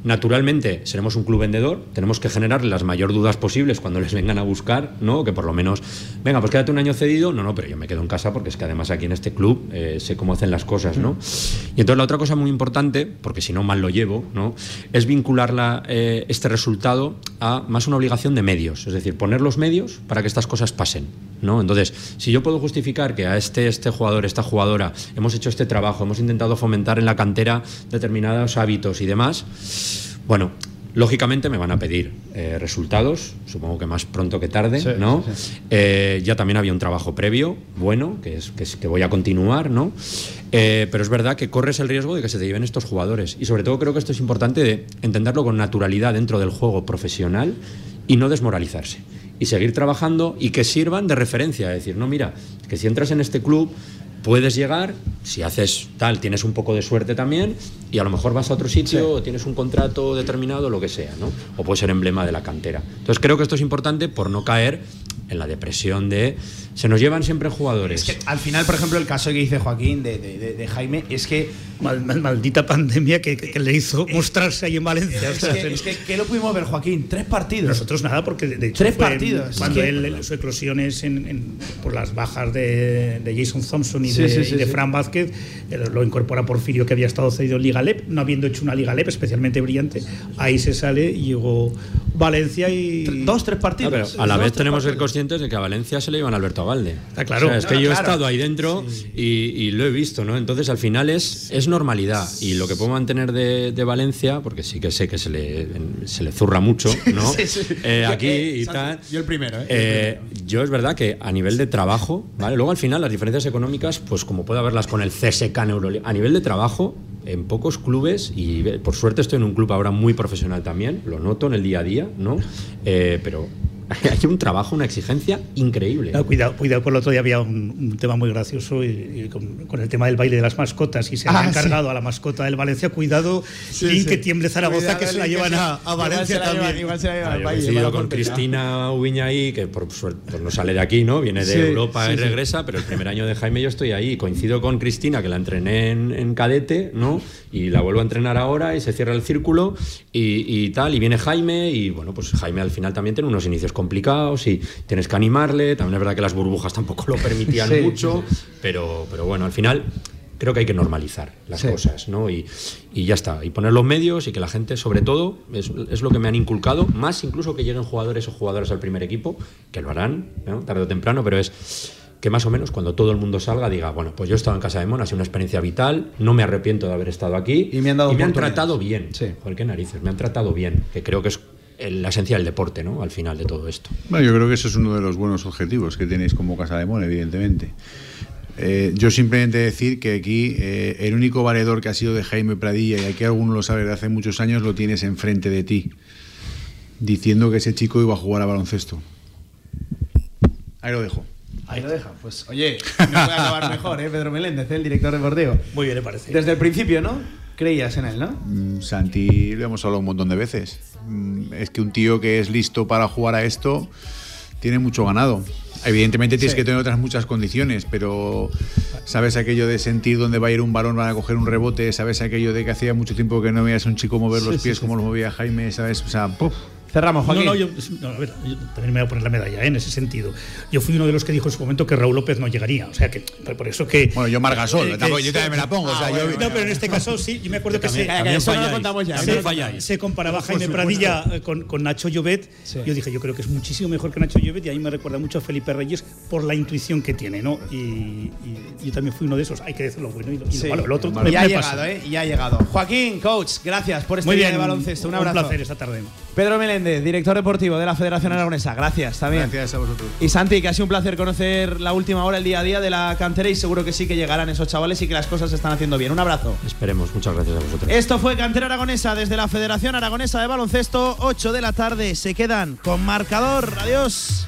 Naturalmente, seremos un club vendedor, tenemos que generar las mayor dudas posibles cuando les vengan a buscar, ¿no? Que por lo menos, venga, pues quédate un año cedido, no, no, pero yo me quedo en casa porque es que además aquí en este club eh, sé cómo hacen las cosas, ¿no? Y entonces la otra cosa muy importante, porque si no mal lo llevo, ¿no? Es vincular la, eh, este resultado a más una obligación de medios, es decir, poner los medios para que estas cosas pasen. ¿no? Entonces, si yo puedo justificar que a este, este jugador, esta jugadora, hemos hecho este trabajo, hemos intentado fomentar en la cantera determinados hábitos y demás, bueno, Lógicamente me van a pedir eh, resultados, supongo que más pronto que tarde, sí, ¿no? Sí, sí. Eh, ya también había un trabajo previo, bueno, que es que, es, que voy a continuar, ¿no? Eh, pero es verdad que corres el riesgo de que se te lleven estos jugadores. Y sobre todo creo que esto es importante de entenderlo con naturalidad dentro del juego profesional y no desmoralizarse. Y seguir trabajando y que sirvan de referencia. Es decir, no, mira, que si entras en este club puedes llegar, si haces tal, tienes un poco de suerte también, y a lo mejor vas a otro sitio, sí. o tienes un contrato determinado, lo que sea, ¿no? O puede ser emblema de la cantera. Entonces creo que esto es importante por no caer en la depresión de se nos llevan siempre jugadores. Es que al final, por ejemplo, el caso que dice Joaquín de, de, de Jaime es que. Mal, mal, maldita pandemia que, que, le hizo mostrarse ahí en Valencia. Es, que, es que, ¿qué lo pudimos ver, Joaquín? Tres partidos. Nosotros nada, porque de hecho. Tres partidos. Cuando él, su eclosión es en, en, por las bajas de, de Jason Thompson y sí, de, sí, sí, y de Fran Vázquez, lo incorpora Porfirio, que había estado cedido en Liga LEP, no habiendo hecho una Liga LEP especialmente brillante. Ahí se sale y llegó Valencia y. Dos, tres partidos. No, pero a la vez tenemos que ser conscientes de que a Valencia se le iban a Alberto Valde. Está claro. O sea, es que no, yo claro. he estado ahí dentro sí. y, y, lo he visto, ¿no? Entonces al final es, es normalidad. Y lo que puedo mantener de, de, Valencia, porque sí que sé que se le, se le zurra mucho, ¿no? eh, aquí eh, y tal. Yo el primero, ¿eh? eh yo es verdad que a nivel de trabajo, ¿vale? Luego al final las diferencias económicas, pues como puede haberlas con el CSK en Euroliga, a nivel de trabajo, en pocos clubes, y por suerte estoy en un club ahora muy profesional también, lo noto en el día a día, ¿no? Eh, pero hay un trabajo, una exigencia increíble. No, cuidado, cuidado, por el otro día había un, un tema muy gracioso y, y con, con, el tema del baile de las mascotas y se ah, han encargado sí. a la mascota del Valencia. Cuidado, sí, y sí. que tiemble Zaragoza, cuidado, que se la llevan a, a Valencia igual también. Igual se la llevan ah, al. Yo con Cristina Ubiña ahí, que por suerte pues no sale de aquí, ¿no? Viene de Europa y regresa, pero el primer año de Jaime yo estoy ahí. Coincido con Cristina, que la entrené en, en cadete, ¿no? Y la vuelvo a entrenar ahora y se cierra el círculo y, y tal. Y viene Jaime y, bueno, pues Jaime al final también tiene unos inicios complicados y tienes que animarle. También es verdad que las burbujas tampoco lo permitían mucho, Pero, pero bueno, al final creo que hay que normalizar las cosas, ¿no? Y, y, ya está. Y poner los medios y que la gente, sobre todo, es, es, lo que me han inculcado, más incluso que lleguen jugadores o jugadoras al primer equipo, que lo harán, ¿no? tarde o temprano, pero es que más o menos cuando todo el mundo salga diga, bueno, pues yo he estado en Casa de Mon, ha sido una experiencia vital, no me arrepiento de haber estado aquí y me han, dado y me han tratado bien. Sí. Joder, qué narices, me han tratado bien, que creo que es la esencia del deporte, ¿no? Al final de todo esto. Bueno, yo creo que eso es uno de los buenos objetivos que tenéis como Casa de Mon, evidentemente. Eh, yo simplemente decir que aquí eh, el único valedor que ha sido de Jaime Pradilla, y aquí alguno lo sabe de hace muchos años, lo tienes enfrente de ti, diciendo que ese chico iba a jugar a baloncesto. Ahí lo dejo. Ahí lo deja. Pues oye, no puede acabar mejor, ¿eh? Pedro Meléndez, el director deportivo. Muy bien, le parece. Desde el principio, ¿no? Creías en él, ¿no? Mm, Santi, lo hemos hablado un montón de veces. Mm, es que un tío que es listo para jugar a esto tiene mucho ganado. Evidentemente tienes sí. que tener otras muchas condiciones, pero sabes aquello de sentir dónde va a ir un balón, van a coger un rebote, sabes aquello de que hacía mucho tiempo que no veías a un chico mover los pies como los movía Jaime, sabes, o sea, ¡puf! Cerramos, Joaquín. No, no, yo, no, a ver, yo también me voy a poner la medalla ¿eh? en ese sentido. Yo fui uno de los que dijo en su momento que Raúl López no llegaría. O sea, que por eso que. Bueno, yo Margasol, eh, tampoco, yo también me la pongo. Ah, o sea, bueno, yo, no, pero en este caso sí, yo me acuerdo que, también, se, también eso no lo contamos ya. Se, falláis. se comparaba Jaime Pradilla con, con, Nacho Llobet. Sí. Yo dije, yo creo que es muchísimo mejor que Nacho Llobet y ahí me recuerda mucho a Felipe Reyes por la intuición que tiene, ¿no? Y, y yo también fui uno de esos. Hay que decirlo bueno y lo, y sí. lo malo. El otro y ha llegado, ¿eh? Y ha llegado. Joaquín, coach, gracias por este Muy día bien, de baloncesto. Un abrazo. Un placer esta tarde. Pedro Meléndez, director deportivo de la Federación Aragonesa. Gracias también. Gracias a vosotros. Y Santi, que ha sido un placer conocer la última hora, el día a día de la cantera y seguro que sí que llegarán esos chavales y que las cosas se están haciendo bien. Un abrazo. Esperemos. Muchas gracias a vosotros. Esto fue Cantera Aragonesa desde la Federación Aragonesa de Baloncesto. 8 de la tarde. Se quedan con marcador. Adiós.